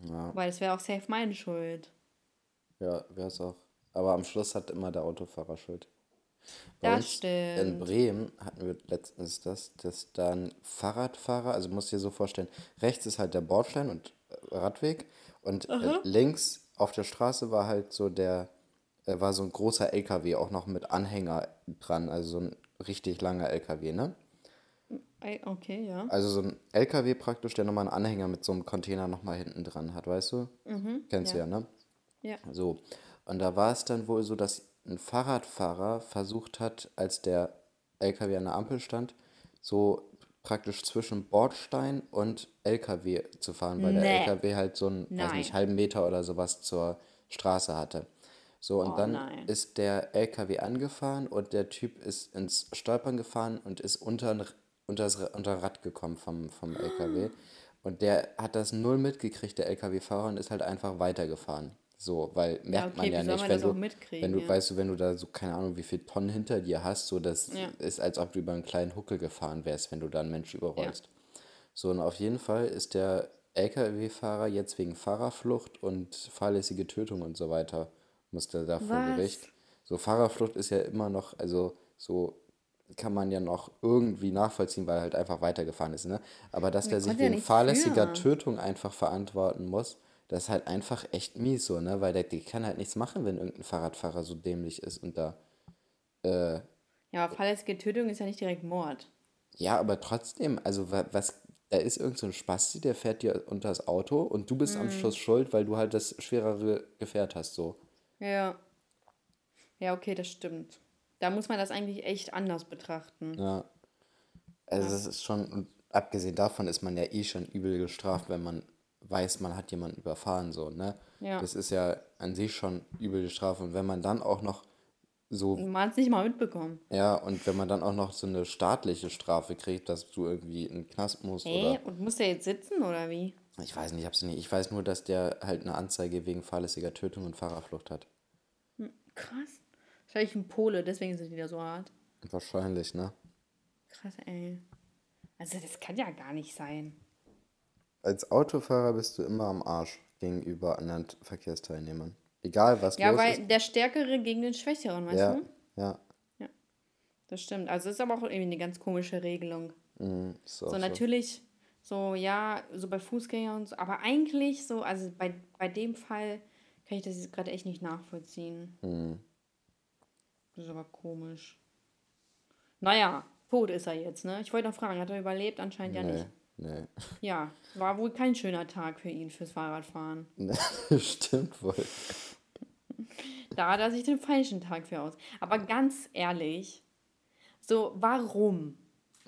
Ja, weil es wäre auch safe meine Schuld. ja wäre es auch. Aber am Schluss hat immer der Autofahrer Schuld. Bei Das uns In stimmt. Bremen hatten wir letztens das, dass dann Fahrradfahrer, also musst dir so vorstellen, rechts ist halt der Bordstein und äh, Radweg und äh, links auf der Straße war halt so der, äh, war so ein großer LKW, auch noch mit Anhänger dran, also so ein richtig langer LKW, ne? Okay, ja. Also so ein LKW praktisch, der nochmal einen Anhänger mit so einem Container nochmal hinten dran hat, weißt du? Kennst du ja. ja, ne? Ja. So. Und da war es dann wohl so, dass ein Fahrradfahrer versucht hat, als der LKW an der Ampel stand, so praktisch zwischen Bordstein und LKW zu fahren, weil der Nee. LKW halt so einen, weiß nicht, halben Meter oder sowas zur Straße hatte. So, und Oh dann nein. ist der LKW angefahren und der Typ ist ins Stolpern gefahren und ist unter, unter, das, unter Rad gekommen vom, vom LKW. Und der hat das null mitgekriegt, der LKW-Fahrer, und ist halt einfach weitergefahren. So, weil merkt okay, man ja nicht, wenn du, wenn du, ja. weißt du, wenn du da so, keine Ahnung, wie viel Tonnen hinter dir hast, so, das Ja. ist, als ob du über einen kleinen Huckel gefahren wärst, wenn du da einen Menschen überrollst. So, und auf jeden Fall ist der LKW-Fahrer jetzt wegen Fahrerflucht und fahrlässige Tötung und so weiter, musste da vor? Gericht. So, Fahrerflucht ist ja immer noch, also so kann man ja noch irgendwie nachvollziehen, weil er halt einfach weitergefahren ist, ne? Aber dass der sich ja wegen fahrlässiger für. Tötung einfach verantworten muss, das ist halt einfach echt mies so, ne? Weil der, der kann halt nichts machen, wenn irgendein Fahrradfahrer so dämlich ist und da äh, Ja, aber fahrlässige Tötung ist ja nicht direkt Mord. Ja, aber trotzdem, also wa- was, da ist irgend so ein Spasti, der fährt dir unter das Auto und du bist Mhm. am Schluss schuld, weil du halt das schwerere Gefährt hast, so. Ja. Ja, okay, das stimmt. Da muss man das eigentlich echt anders betrachten. Ja. Also das ist schon, abgesehen davon ist man ja eh schon übel gestraft, wenn man weiß, man hat jemanden überfahren, so, ne? Ja. Das ist ja an sich schon übel gestraft und wenn man dann auch noch so Man hat es nicht mal mitbekommen. Ja, und wenn man dann auch noch so eine staatliche Strafe kriegt, dass du irgendwie in den Knast musst Hä? oder. Und muss der jetzt sitzen oder wie? Ich weiß nicht, ich hab's nicht. Ich weiß nur, dass der halt eine Anzeige wegen fahrlässiger Tötung und Fahrerflucht hat. Krass. Wahrscheinlich ein Pole, deswegen sind die da so hart. Wahrscheinlich, ne? Krass, ey. Also, das kann ja gar nicht sein. Als Autofahrer bist du immer am Arsch gegenüber anderen Verkehrsteilnehmern. Egal, was Ja, los weil ist. der Stärkere gegen den Schwächeren, weißt Ja, du? ja. Das stimmt. Also, ist aber auch irgendwie eine ganz komische Regelung. Ist auch So, natürlich, so, ja, so bei Fußgängern und so, aber eigentlich so, also bei, bei dem Fall kann ich das jetzt gerade echt nicht nachvollziehen. Mhm. Das ist aber komisch. Naja, tot ist er jetzt, ne? Ich wollte noch fragen, hat er überlebt? Anscheinend ja Nee, nicht. Nee. Ja, war wohl kein schöner Tag für ihn fürs Fahrradfahren. Stimmt wohl. Da hat er sich den falschen Tag für aus. Aber ganz ehrlich, so, warum?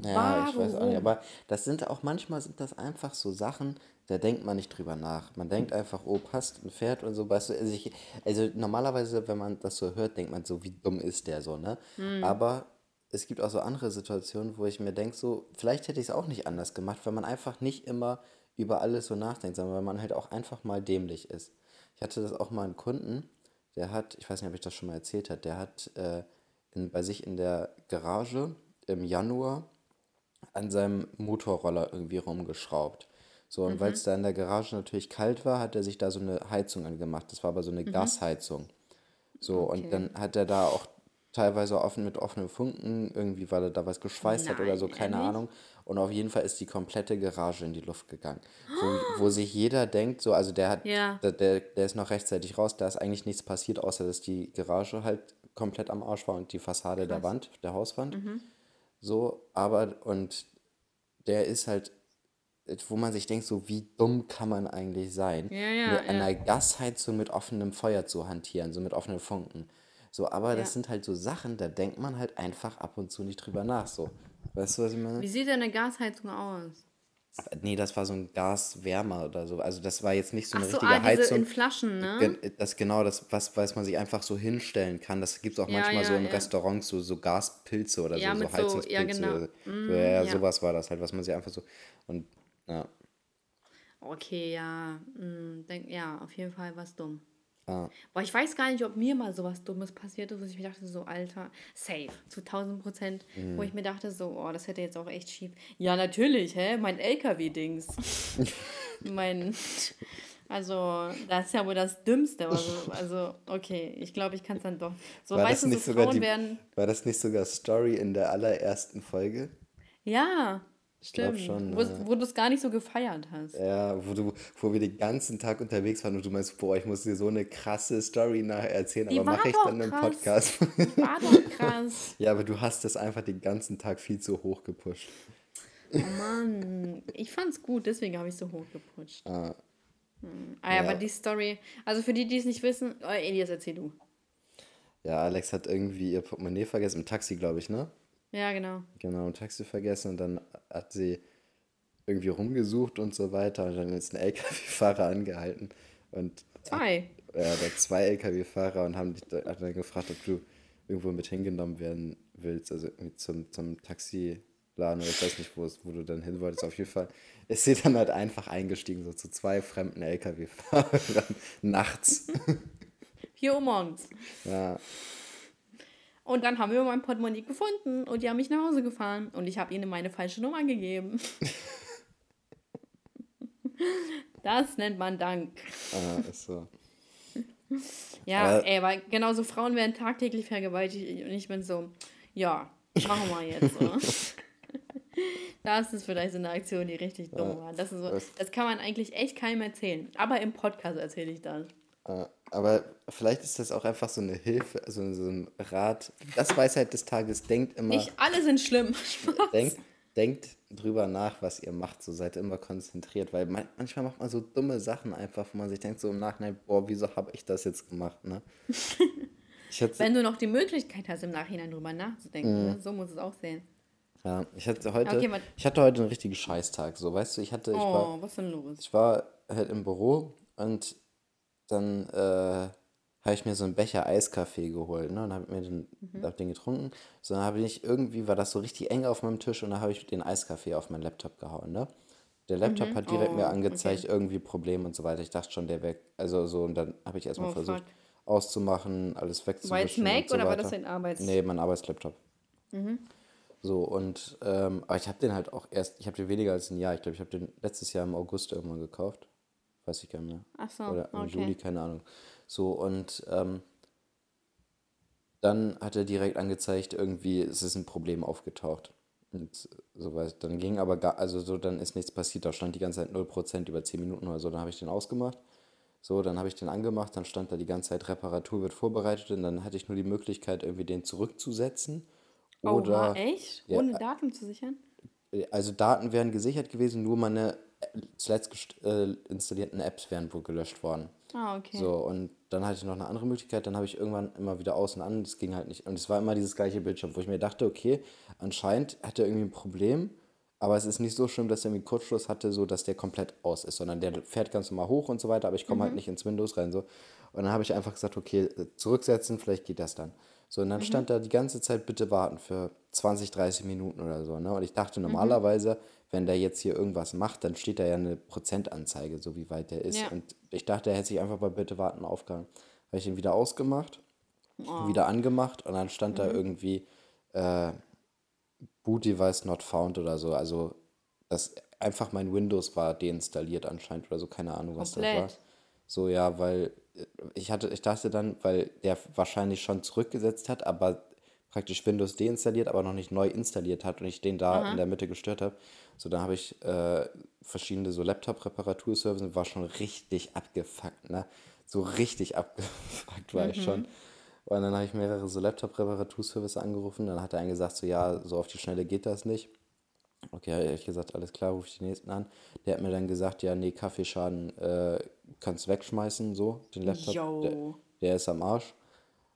Ja, ich weiß auch Warum? nicht. Aber das sind auch manchmal sind das einfach so Sachen, da denkt man nicht drüber nach. Man denkt einfach, oh, passt ein Pferd und so, weißt du, also, ich, also normalerweise, wenn man das so hört, denkt man so, wie dumm ist der so, ne? Aber es gibt auch so andere Situationen, wo ich mir denke, so, vielleicht hätte ich es auch nicht anders gemacht, weil man einfach nicht immer über alles so nachdenkt, sondern weil man halt auch einfach mal dämlich ist. Ich hatte das auch mal einen Kunden, der hat, ich weiß nicht, ob ich das schon mal erzählt habe, der hat äh, in, bei sich in der Garage im Januar an seinem Motorroller irgendwie rumgeschraubt. So, und weil es da in der Garage natürlich kalt war, hat er sich da so eine Heizung angemacht. Das war aber so eine Gasheizung. So, und Okay. dann hat er da auch teilweise offen mit offenen Funken, irgendwie, weil er da was geschweißt hat oder so, Nein, keine ehrlich? Ahnung. Und auf jeden Fall ist die komplette Garage in die Luft gegangen. Wo, wo sich jeder denkt, so, also der hat, Ja. der, der, der ist noch rechtzeitig raus, da ist eigentlich nichts passiert, außer dass die Garage halt komplett am Arsch war und die Fassade der Wand, der Hauswand. Mhm. So, aber und der ist halt, wo man sich denkt, so wie dumm kann man eigentlich sein, Ja, ja, mit ja. einer Gasheizung mit offenem Feuer zu hantieren, so mit offenen Funken. So, aber das Ja. sind halt so Sachen, da denkt man halt einfach ab und zu nicht drüber nach. So, weißt du, was ich meine? Wie sieht denn eine Gasheizung aus? Nee, das war so ein Gaswärmer oder so. Also das war jetzt nicht so eine so, richtige ah, Heizung. in Flaschen, ne? Das genau das, was, was man sich einfach so hinstellen kann. Das gibt es auch Ja, manchmal so ja, in ja. Restaurants, so, so Gaspilze oder Ja, so, so so- Heizungspilze. ja, genau. oder so. so, ja, ja, ja. sowas war das halt, was man sich einfach so. Und ja. Okay, ja. mm, denk, ja, auf jeden Fall was dumm. Ja. Boah, ich weiß gar nicht, ob mir mal sowas Dummes passiert ist, wo ich mir dachte, so, Alter, safe, zu 1000 Prozent, wo ich mir dachte, so, oh, das hätte jetzt auch echt schief. Ja, natürlich, hä? Mein LKW-Dings. mein, also, das ist ja wohl das Dümmste. Also, also okay, ich glaube, ich kann es dann doch. So, War, weißt das du, nicht so sogar Frauen die, werden, war das nicht sogar Story in der allerersten Folge? ja, stimmt, schon, wo, ja. wo du es gar nicht so gefeiert hast. Ja, wo, du, wo wir den ganzen Tag unterwegs waren und du meinst, boah, ich muss dir so eine krasse Story nachher erzählen, Die aber mache ich dann im krass. Podcast. War doch krass. ja, aber du hast das einfach den ganzen Tag viel zu hoch gepusht. Oh Mann, ich fand's gut, deswegen habe ich so hoch geputscht. Ah, Hm. Ah, ja, ja. aber die Story, also für die, die es nicht wissen, oh, Elias, erzähl du. ja, Alex hat irgendwie ihr Portemonnaie vergessen, im Taxi, glaube ich, ne? Ja, genau. Genau, im Taxi vergessen und dann hat sie irgendwie rumgesucht und so weiter und dann ist ein LKW-Fahrer angehalten und Zwei. äh, da zwei LKW-Fahrer und haben dich hat dann gefragt, ob du irgendwo mit hingenommen werden willst, also irgendwie zum, zum Taxiladen oder ich weiß nicht, wo, es, wo du dann hin wolltest. Auf jeden Fall ist sie dann halt einfach eingestiegen, so zu zwei fremden LKW-Fahrern nachts. Vier Uhr morgens. Ja, Und dann haben wir mein Portemonnaie gefunden und die haben mich nach Hause gefahren und ich habe ihnen meine falsche Nummer gegeben. Das nennt man Dank. äh, ist so. Ja, Aber- ey, weil genauso Frauen werden tagtäglich vergewaltigt und ich bin so, ja, machen wir jetzt so. Das ist vielleicht so eine Aktion, die richtig dumm war. Das, ist so, das kann man eigentlich echt keinem erzählen. Aber im Podcast erzähle ich das. Äh, aber vielleicht ist das auch einfach so eine Hilfe, also so ein Rat. Das Weisheit des Tages, denkt immer. Nicht alle sind schlimm. Spaß. Denkt, denkt drüber nach, was ihr macht. So seid immer konzentriert, weil man, manchmal macht man so dumme Sachen einfach, wo man sich denkt so im Nachhinein, boah, wieso habe ich das jetzt gemacht, ne? Hatte, Wenn du noch die Möglichkeit hast, im Nachhinein drüber nachzudenken. Mhm. Ne? So muss es auch sehen. ja, ich hatte heute, Okay, ich hatte heute einen richtigen Scheißtag. So, weißt du, ich hatte, ich war, Oh, was ist denn los? ich war halt im Büro und dann äh, habe ich mir so einen Becher Eiskaffee geholt, ne? Und habe mir den, hab den getrunken. So, dann habe ich irgendwie, war das so richtig eng auf meinem Tisch und dann habe ich den Eiskaffee auf meinen Laptop gehauen, ne? Der Laptop hat direkt Oh, mir angezeigt, irgendwie Problem und so weiter. Ich dachte schon, der weg. Also so, und dann habe ich erstmal Oh, versucht fuck. auszumachen, alles wegzuwischen. War jetzt Mac so oder war weiter. das dein Arbeits- Nee, mein Arbeitslaptop. So, und ähm, aber ich habe den halt auch erst, ich habe den weniger als ein Jahr. Ich glaube, ich habe den letztes Jahr im August irgendwann gekauft. Weiß ich gar nicht mehr. Ach so, Oder im okay. Juli, keine Ahnung. So, und ähm, dann hat er direkt angezeigt, irgendwie es ist ein Problem aufgetaucht. Und so weiß, dann ging aber gar, also so, dann ist nichts passiert. Da stand die ganze Zeit 0% über 10 Minuten oder so. Dann habe ich den ausgemacht. So, dann habe ich den angemacht, dann stand da die ganze Zeit Reparatur wird vorbereitet und dann hatte ich nur die Möglichkeit, irgendwie den zurückzusetzen. Oder Oha, echt? Ja, Ohne Datum zu sichern? also Daten wären gesichert gewesen, nur meine äh, zuletzt äh, installierten Apps wären wohl gelöscht worden. Ah, okay. So, und dann hatte ich noch eine andere Möglichkeit, dann habe ich irgendwann immer wieder außen an, das ging halt nicht. Und es war immer dieses gleiche Bildschirm, wo ich mir dachte, okay, anscheinend hat er irgendwie ein Problem, aber es ist nicht so schlimm, dass er irgendwie einen Kurzschluss hatte, so dass der komplett aus ist, sondern der fährt ganz normal hoch und so weiter, aber ich komme halt nicht ins Windows rein. So. Und dann habe ich einfach gesagt, okay, äh, zurücksetzen, vielleicht geht das dann. So, und dann stand da die ganze Zeit, bitte warten für 20, 30 Minuten oder so. Ne? Und ich dachte normalerweise, wenn der jetzt hier irgendwas macht, dann steht da ja eine Prozentanzeige, so wie weit der ist. Ja. Und ich dachte, er hätte sich einfach bei Bitte warten aufgehangen. Habe ich ihn wieder ausgemacht, Oh. wieder angemacht und dann stand Mhm. da irgendwie äh, Boot Device not found oder so. Also das einfach mein Windows war deinstalliert anscheinend oder so, keine Ahnung, was das war. Komplett. So, ja, weil ich hatte, ich dachte dann, weil der wahrscheinlich schon zurückgesetzt hat, aber praktisch Windows deinstalliert, aber noch nicht neu installiert hat und ich den da in der Mitte gestört habe. So, dann habe ich äh, verschiedene so Laptop-Reparaturservices und war schon richtig abgefuckt, ne? So richtig abgefuckt war ich schon. Und dann habe ich mehrere so Laptop-Reparaturservices angerufen. Dann hat er einen gesagt, so ja, so auf die Schnelle geht das nicht. Okay, habe ich gesagt, alles klar, rufe ich den nächsten an. Der hat mir dann gesagt, ja, nee, Kaffeeschaden äh, kannst wegschmeißen, so, den Laptop. Der, der ist am Arsch.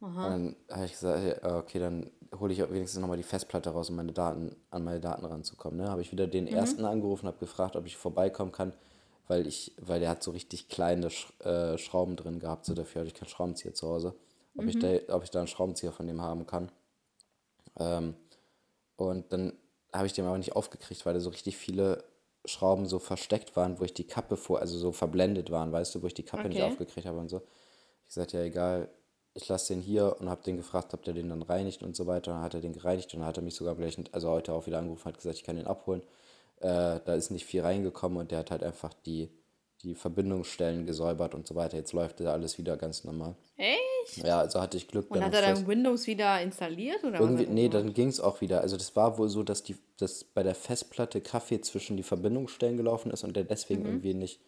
Und dann habe ich gesagt, okay, dann hole ich wenigstens nochmal die Festplatte raus, um meine Daten, an meine Daten ranzukommen. Ne? Habe ich wieder den ersten angerufen, habe gefragt, ob ich vorbeikommen kann, weil ich, weil der hat so richtig kleine Sch äh, Schrauben drin gehabt, so dafür hatte ich keinen Schraubenzieher zu Hause. Ob, ich, da, ob ich da einen Schraubenzieher von dem haben kann. Ähm, und dann habe ich den aber nicht aufgekriegt, weil da so richtig viele Schrauben so versteckt waren, wo ich die Kappe vor, also so verblendet waren, weißt du, wo ich die Kappe nicht Okay. aufgekriegt habe und so. Ich gesagt, ja egal, ich lasse den hier und habe den gefragt, ob der den dann reinigt und so weiter. Dann hat er den gereinigt und dann hat er mich sogar gleich, also heute auch wieder angerufen, hat gesagt, ich kann den abholen. Äh, da ist nicht viel reingekommen und der hat halt einfach die, die Verbindungsstellen gesäubert und so weiter. Jetzt läuft da alles wieder ganz normal. Echt? Ja, also hatte ich Glück. Und dann hat er dann Windows wieder installiert? Oder Irgendwie, nee, dann ging es auch wieder. Also das war wohl so, dass die, dass bei der Festplatte Kaffee zwischen die Verbindungsstellen gelaufen ist und der deswegen Mhm. irgendwie nicht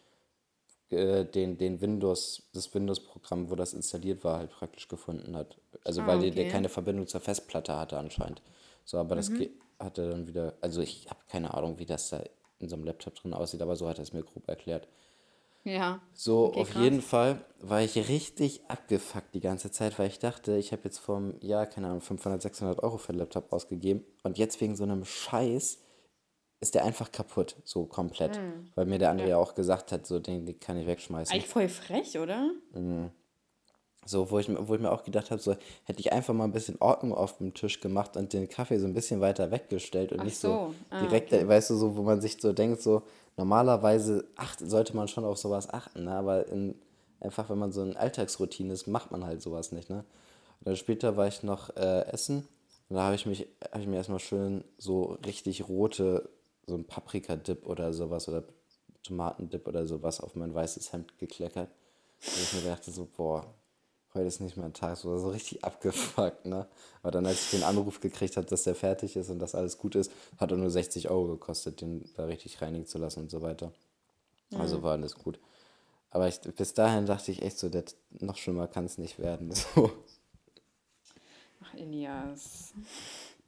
äh, den, den Windows, das Windows-Programm, wo das installiert war, halt praktisch gefunden hat. Also Ah, weil der, der okay. keine Verbindung zur Festplatte hatte anscheinend. So, aber Mhm. das hat er dann wieder, also ich habe keine Ahnung, wie das da in so einem Laptop drin aussieht, aber so hat er es mir grob erklärt. Ja. So, Okay, auf krass. jeden Fall war ich richtig abgefuckt die ganze Zeit, weil ich dachte, ich habe jetzt vom Jahr, keine Ahnung, 500, 600 Euro für den Laptop ausgegeben und jetzt wegen so einem Scheiß ist der einfach kaputt, so komplett. Weil mir der andere ja auch gesagt hat, so, den, den kann ich wegschmeißen. Eigentlich voll frech, oder? So, wo ich, mir- wo ich mir auch gedacht habe, so hätte ich einfach mal ein bisschen Ordnung auf dem Tisch gemacht und den Kaffee so ein bisschen weiter weggestellt und Ach nicht so so. Ah, direkt, weißt du, so, wo man sich so denkt, so normalerweise acht, sollte man schon auf sowas achten, ne? aber in, einfach, wenn man so in Alltagsroutine ist, macht man halt sowas nicht. Ne? Und dann später war ich noch äh, essen und da habe ich mich, habe ich mir erstmal schön so richtig rote, so ein Paprikadip oder sowas oder Tomatendip oder sowas auf mein weißes Hemd gekleckert. Und ich mir dachte so, boah, heute ist nicht mein Tag, so, so richtig abgefuckt, ne? Aber dann, als ich den Anruf gekriegt habe, dass der fertig ist und dass alles gut ist, hat er nur 60 Euro gekostet, den da richtig reinigen zu lassen und so weiter. Also war alles gut. Aber ich, bis dahin dachte ich echt so, das, noch schlimmer kann es nicht werden. So. Ach, Elias.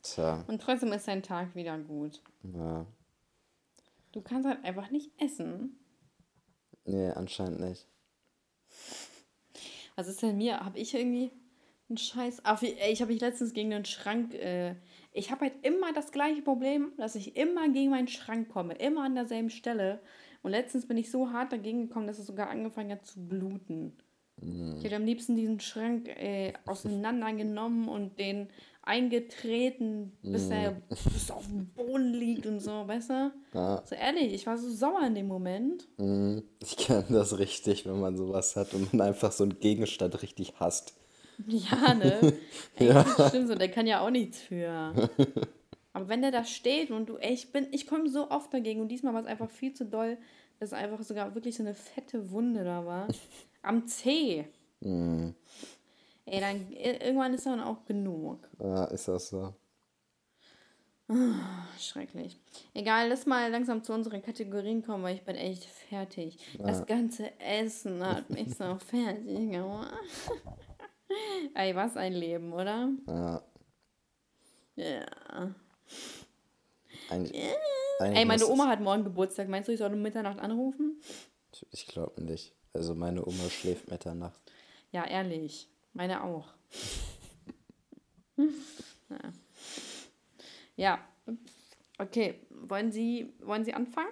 Tja, Und trotzdem ist dein Tag wieder gut. ja. Du kannst halt einfach nicht essen. Nee, anscheinend nicht. Was ist denn mir? Habe ich irgendwie einen Scheiß? Ach, ich habe mich letztens gegen den Schrank. Äh, ich habe halt immer das gleiche Problem, dass ich immer gegen meinen Schrank komme. Immer an derselben Stelle. Und letztens bin ich so hart dagegen gekommen, dass es sogar angefangen hat zu bluten. Ich hätte am liebsten diesen Schrank äh, auseinandergenommen und den eingetreten, bis er bis auf dem Boden liegt und so, weißt du? Ja. So ehrlich, ich war so sauer in dem Moment. Mhm. Ich kenne das richtig, wenn man sowas hat und man einfach so einen Gegenstand richtig hasst. Ja, ne? Ey, das stimmt so, der kann ja auch nichts für. Aber wenn der da steht und du, ey, ich bin, ich komme so oft dagegen und diesmal war es einfach viel zu doll, dass einfach sogar wirklich so eine fette Wunde da war. Am Zeh. Mhm. Ey, dann irgendwann ist dann auch genug. Ja, ist das so. Ach, schrecklich. Egal, lass mal langsam zu unseren Kategorien kommen, weil ich bin echt fertig. Das ganze Essen hat mich so fertig gemacht. Ey, was ein Leben, oder? Ja, Ja. eigentlich, Ey, eigentlich meine muss- Oma hat morgen Geburtstag. Meinst du, ich soll um Mitternacht anrufen? Ich glaube nicht. Also meine Oma schläft Mitternacht. Ja, ehrlich. Meine auch. ja. ja. Okay. Wollen Sie, wollen Sie anfangen?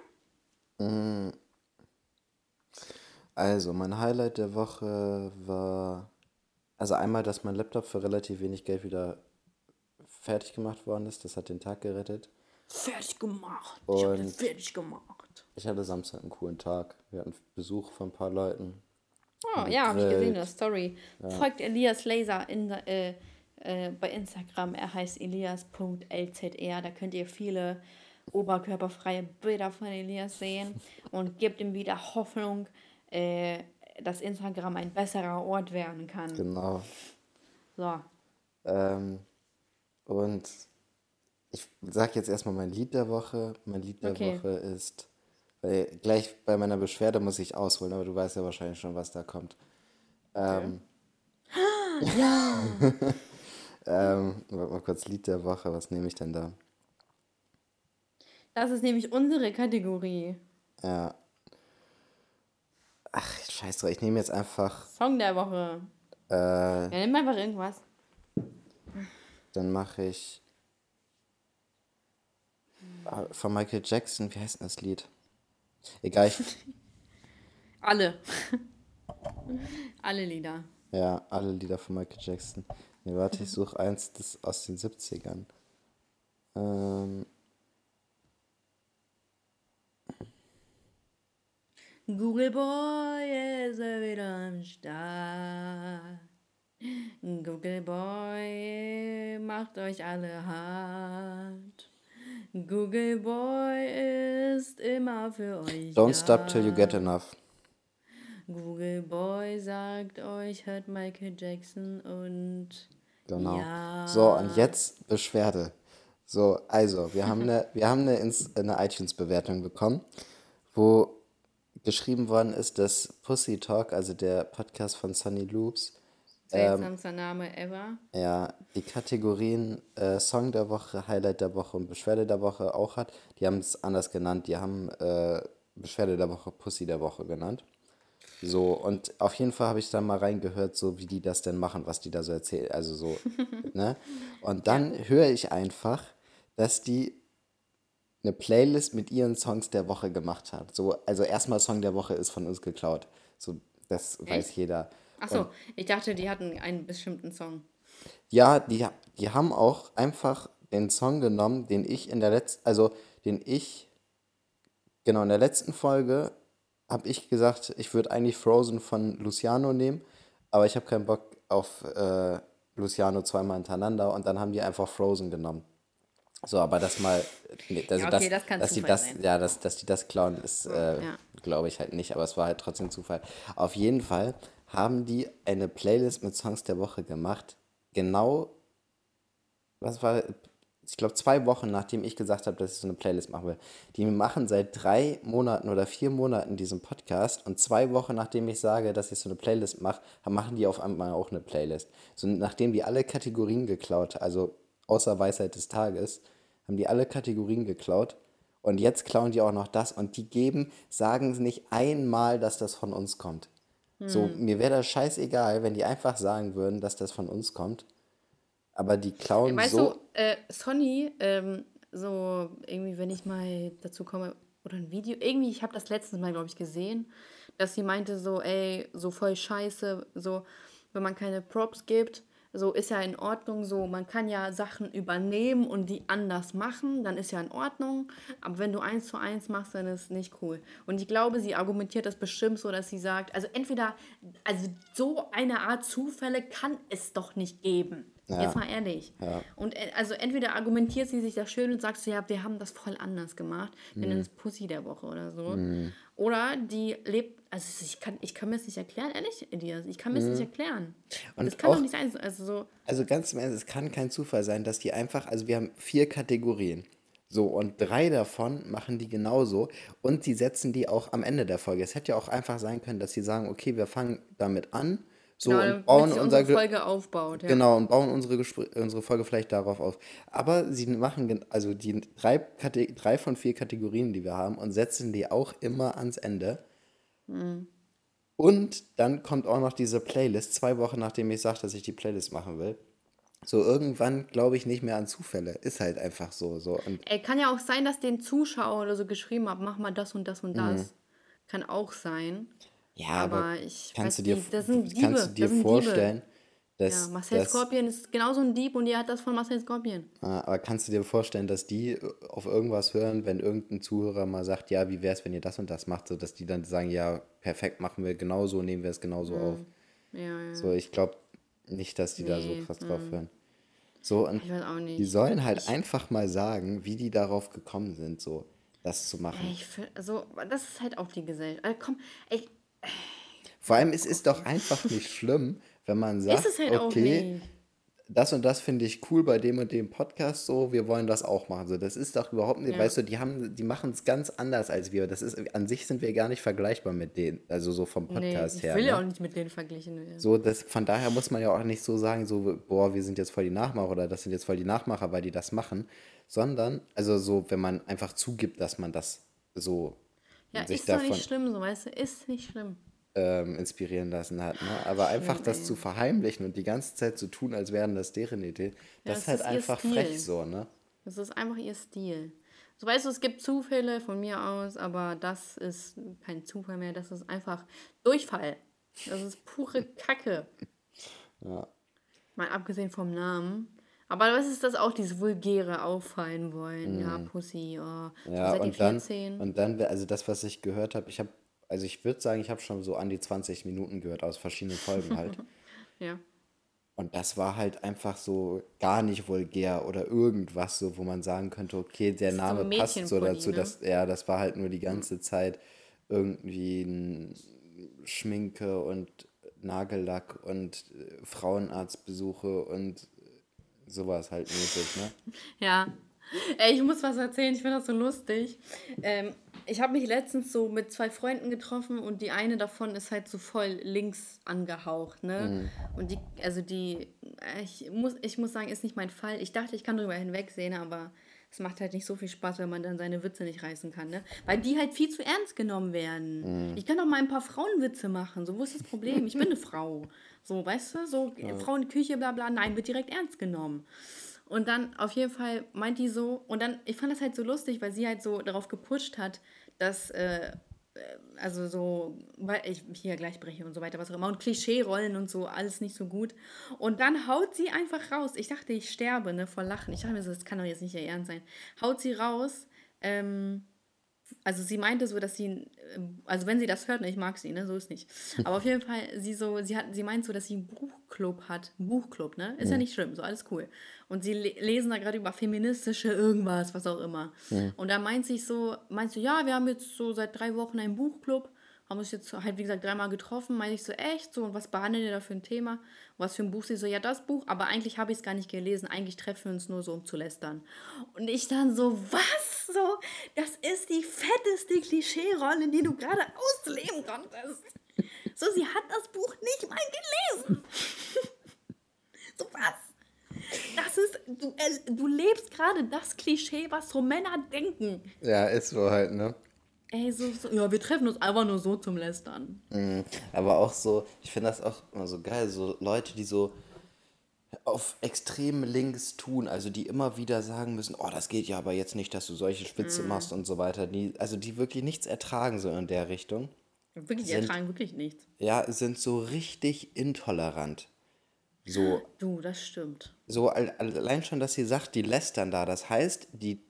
Also, mein Highlight der Woche war, also einmal, dass mein Laptop für relativ wenig Geld wieder fertig gemacht worden ist. Das hat den Tag gerettet. Fertig gemacht. Ich habe den Und- fertig gemacht. Ich hatte Samstag einen coolen Tag. Wir hatten Besuch von ein paar Leuten. Oh, ja, habe ich gesehen gegrillt. Story. Folgt Elias Laser in, äh, äh, bei Instagram. Er heißt elias.lzr. Da könnt ihr viele oberkörperfreie Bilder von Elias sehen und gebt ihm wieder Hoffnung, äh, dass Instagram ein besserer Ort werden kann. Genau. So. Ähm, und ich sag jetzt erstmal mein Lied der Woche. Mein Lied der Okay. Woche ist, weil gleich bei meiner Beschwerde muss ich ausholen, aber du weißt ja wahrscheinlich schon, was da kommt. Ähm, Ja. ähm, warte mal kurz, Lied der Woche, was nehme ich denn da? Das ist nämlich unsere Kategorie. Ja. Ach, scheiß drauf, ich nehme jetzt einfach, Song der Woche. äh, Ja, nimm einfach irgendwas. dann mache ich äh, von Michael Jackson, wie heißt denn das Lied? Egal, Alle. Alle Lieder. Ja, alle Lieder von Michael Jackson. Nee, warte, ich suche eins das aus den 70ern. Ähm, Google Boy ist er wieder am Start. Google Boy macht euch alle hart. Google Boy ist immer für euch don't da. stop till you get enough. Google Boy sagt euch, hört Michael Jackson und Genau. Ja. So, und jetzt Beschwerde. So, also, wir haben eine, wir haben eine, eine iTunes-Bewertung bekommen, wo geschrieben worden ist, dass Pussy Talk, also der Podcast von Sunny Loops, Seltsamster Name ever. ja, die Kategorien äh, Song der Woche, Highlight der Woche und Beschwerde der Woche auch hat. Die haben es anders genannt. Die haben äh, Beschwerde der Woche, Pussy der Woche genannt. So, und auf jeden Fall habe ich da mal reingehört, so wie die das denn machen, was die da so erzählen. Also so, ne? Und dann höre ich einfach, dass die eine Playlist mit ihren Songs der Woche gemacht hat. So, also erstmal Song der Woche ist von uns geklaut. So, das weiß jeder. Achso, ich dachte, die hatten einen bestimmten Song. Ja, die, die haben auch einfach den Song genommen, den ich in der letzten, also den ich, genau, in der letzten Folge habe ich gesagt, ich würde eigentlich Frozen von Luciano nehmen, aber ich habe keinen Bock auf äh, Luciano zweimal hintereinander und dann haben die einfach Frozen genommen. So, aber das mal, nee, also Ja, okay, das, das dass die das, sein. ja, dass, dass die das klauen, ist, äh, Ja. glaube ich halt nicht, aber es war halt trotzdem Zufall. Auf jeden Fall haben die eine Playlist mit Songs der Woche gemacht, genau, was war, ich glaube zwei Wochen nachdem ich gesagt habe, dass ich so eine Playlist machen will. Die machen seit drei Monaten oder vier Monaten diesen Podcast und zwei Wochen nachdem ich sage, dass ich so eine Playlist mache, machen die auf einmal auch eine Playlist. So nachdem die alle Kategorien geklaut, also außer Weisheit des Tages, haben die alle Kategorien geklaut und jetzt klauen die auch noch das und die geben, sagen nicht einmal, dass das von uns kommt. So, mir wäre das scheißegal, wenn die einfach sagen würden, dass das von uns kommt. Aber die klauen Weißt so. du, äh, Sonny, ähm, so irgendwie, wenn ich mal dazu komme, oder ein Video, irgendwie, ich habe das letztes Mal, glaube ich, gesehen, dass sie meinte so, ey, so voll scheiße, so, wenn man keine Props gibt, so ist ja in Ordnung, so, man kann ja Sachen übernehmen und die anders machen, dann ist ja in Ordnung, aber wenn du eins zu eins machst, dann ist es nicht cool. Und ich glaube, sie argumentiert das bestimmt so, dass sie sagt, also entweder, also so eine Art Zufälle kann es doch nicht geben. Ja. Jetzt mal ehrlich. Ja. Und äh, also entweder argumentiert sie sich das schön und sagt so, ja, wir haben das voll anders gemacht. Wir Mhm. nennen es Pussy der Woche oder so. Oder die lebt, also ich kann, ich kann mir das nicht erklären, ehrlich, Elias, ich kann mir das nicht erklären. Mhm. Und das kann auch- doch nicht sein, also so, Also ganz im Ernst, es kann kein Zufall sein, dass die einfach, also wir haben vier Kategorien. So, und drei davon machen die genauso und sie setzen die auch am Ende der Folge. Es hätte ja auch einfach sein können, dass sie sagen, okay, wir fangen damit an, so genau, und bauen unser unsere Ge- Folge aufbaut. Ja. Genau, und bauen unsere, Gespr unsere Folge vielleicht darauf auf. Aber sie machen, also die drei, Kate drei von vier Kategorien, die wir haben, und setzen die auch immer ans Ende. Und dann kommt auch noch diese Playlist, zwei Wochen nachdem ich sage, dass ich die Playlist machen will. So irgendwann glaube ich nicht mehr an Zufälle. Ist halt einfach so. so. Und Ey, kann ja auch sein, dass den Zuschauer oder so geschrieben hat, mach mal das und das und das. Kann auch sein. ja, aber aber ich kannst du weiß dir, nicht, das sind Diebe, kannst du dir das sind Diebe. Dass, Ja, Marcel dass, Scorpion ist genauso ein Dieb und ihr hat das von Marcel Scorpion. Ah, Aber kannst du dir vorstellen, dass die auf irgendwas hören, wenn irgendein Zuhörer mal sagt, ja, wie wäre es, wenn ihr das und das macht, so dass die dann sagen, ja, perfekt, machen wir genauso, nehmen wir es genauso auf. Ja, ja. So, ich glaube nicht, dass die da so Nee, krass drauf hören. So, und Ich weiß auch nicht. die sollen halt einfach mal sagen, wie die darauf gekommen sind, so das zu machen. Ich also, das ist halt auch die Gesellschaft. Also, komm, ey, Vor allem, es ist doch einfach nicht schlimm, wenn man sagt, halt okay, das und das finde ich cool bei dem und dem Podcast so, wir wollen das auch machen. So, das ist doch überhaupt nicht, Ja. weißt du, die haben, die machen es ganz anders als wir. Das ist, an sich sind wir gar nicht vergleichbar mit denen, also so vom Nee, Podcast ich her. will ne? ja auch nicht mit denen verglichen werden. So, das, von daher muss man ja auch nicht so sagen, so, boah, wir sind jetzt voll die Nachmacher oder das sind jetzt voll die Nachmacher, weil die das machen, sondern, also so, wenn man einfach zugibt, dass man das so ja, ist doch davon nicht schlimm, so, weißt du, ist nicht schlimm. Ähm, inspirieren lassen hat. Ne? Aber einfach das zu verheimlichen und die ganze Zeit zu tun, als wären das deren Idee, das das ist halt einfach Stil. frech so, ne? Das ist einfach ihr Stil. So, weißt du, es gibt Zufälle von mir aus, aber das ist kein Zufall mehr, das ist einfach Durchfall. Das ist pure Kacke. Ja. Mal abgesehen vom Namen. Aber was ist das auch, dieses vulgäre Auffallen wollen? Ja, Pussy, oh. Mhm. Ja, ihr und dann, 14? und dann, also das, was ich gehört habe, ich habe, also ich würde sagen, ich habe schon so an die 20 Minuten gehört aus verschiedenen Folgen halt. Ja. Und das war halt einfach so gar nicht vulgär oder irgendwas, so, wo man sagen könnte, okay, der ist so Name passt so dazu. ne? Dass, ja, das war halt nur die ganze Zeit irgendwie ein Schminke und Nagellack und äh, Frauenarztbesuche und sowas halt mäßig, ne? Ja. Ey, ich muss was erzählen, ich finde das so lustig. Ähm, Ich habe mich letztens so mit zwei Freunden getroffen und die eine davon ist halt so voll links angehaucht, ne? Mhm. Und die, also die, ich muss, ich muss sagen, ist nicht mein Fall. Ich dachte, ich kann drüber hinwegsehen, aber es macht halt nicht so viel Spaß, wenn man dann seine Witze nicht reißen kann, ne? Weil die halt viel zu ernst genommen werden. Mhm. Ich kann doch mal ein paar Frauenwitze machen. So, wo ist das Problem? Ich bin eine Frau. So, weißt du, so ja. Frauenküche, bla bla. Nein, wird direkt ernst genommen. Und dann auf jeden Fall meint die so, und dann, ich fand das halt so lustig, weil sie halt so darauf gepusht hat, dass äh, äh, also so, weil ich hier gleich breche und so weiter, was auch immer, und Klischee-Rollen und so, alles nicht so gut. Und dann haut sie einfach raus. Ich dachte, ich sterbe, ne, vor Lachen. Ich dachte mir so, das kann doch jetzt nicht ihr Ernst sein. Haut sie raus, ähm, also sie meinte so, dass sie, ähm, also wenn sie das hört, ne, ich mag sie, ne, so ist nicht. Aber auf jeden Fall, sie so, sie hat, sie meint so, dass sie einen Buchclub hat, einen Buchclub, ne, ist ja, ja nicht schlimm, so alles cool. Und sie le lesen da gerade über feministische irgendwas, was auch immer. Ja. Und da meint sich so, meinst du, ja, wir haben jetzt so seit drei Wochen einen Buchclub haben uns jetzt halt, wie gesagt, dreimal getroffen. Meine ich so, echt? So, und was behandelt ihr da für ein Thema? Was für ein Buch? Sie so, ja, das Buch, aber eigentlich habe ich es gar nicht gelesen. Eigentlich treffen wir uns nur so, um zu lästern. Und ich dann so, was? So, das ist die fetteste Klischee-Rolle, die du gerade ausleben konntest. So, sie hat das Buch nicht mal gelesen. so, was? Das ist, du, äh, du lebst gerade das Klischee, was so Männer denken. Ja, ist so halt, ne? Ey, so, so, ja, wir treffen uns einfach nur so zum Lästern. Mhm. Aber auch so, ich finde das auch immer so geil, so Leute, die so auf extrem links tun, also die immer wieder sagen müssen, oh, das geht ja aber jetzt nicht, dass du solche Spitze mm. machst und so weiter, die, also die wirklich nichts ertragen so in der Richtung. Wirklich, die ertragen wirklich nichts. Ja, sind so richtig intolerant. So. Du, das stimmt. So allein schon, dass sie sagt, die lästern da, das heißt, die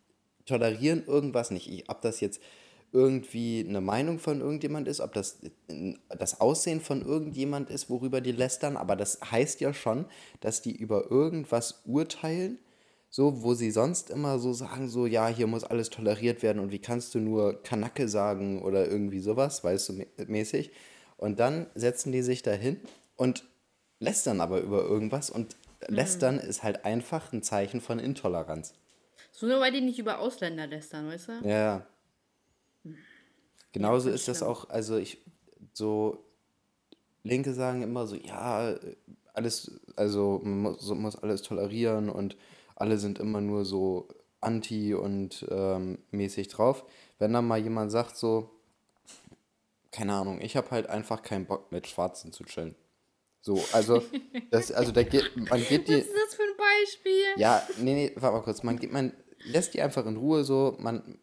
tolerieren irgendwas nicht. Ich, ob das jetzt irgendwie eine Meinung von irgendjemand ist, ob das das Aussehen von irgendjemand ist, worüber die lästern, aber das heißt ja schon, dass die über irgendwas urteilen, so wo sie sonst immer so sagen, so ja, hier muss alles toleriert werden und wie kannst du nur Kanacke sagen oder irgendwie sowas, weißt du, mäßig. Und dann setzen die sich dahin und lästern aber über irgendwas und mhm. lästern ist halt einfach ein Zeichen von Intoleranz. So nur weil die nicht über Ausländer lästern, weißt du? Ja. Genauso ist das auch, also ich, so, Linke sagen immer so, ja, alles, also man muss, muss alles tolerieren und alle sind immer nur so anti und ähm, mäßig drauf. Wenn dann mal jemand sagt so, keine Ahnung, ich habe halt einfach keinen Bock mit Schwarzen zu chillen. So, also, das, also da geht, man geht die. Was ist das für ein Beispiel? Ja, nee, nee, warte mal kurz. Man, geht, man lässt die einfach in Ruhe so, man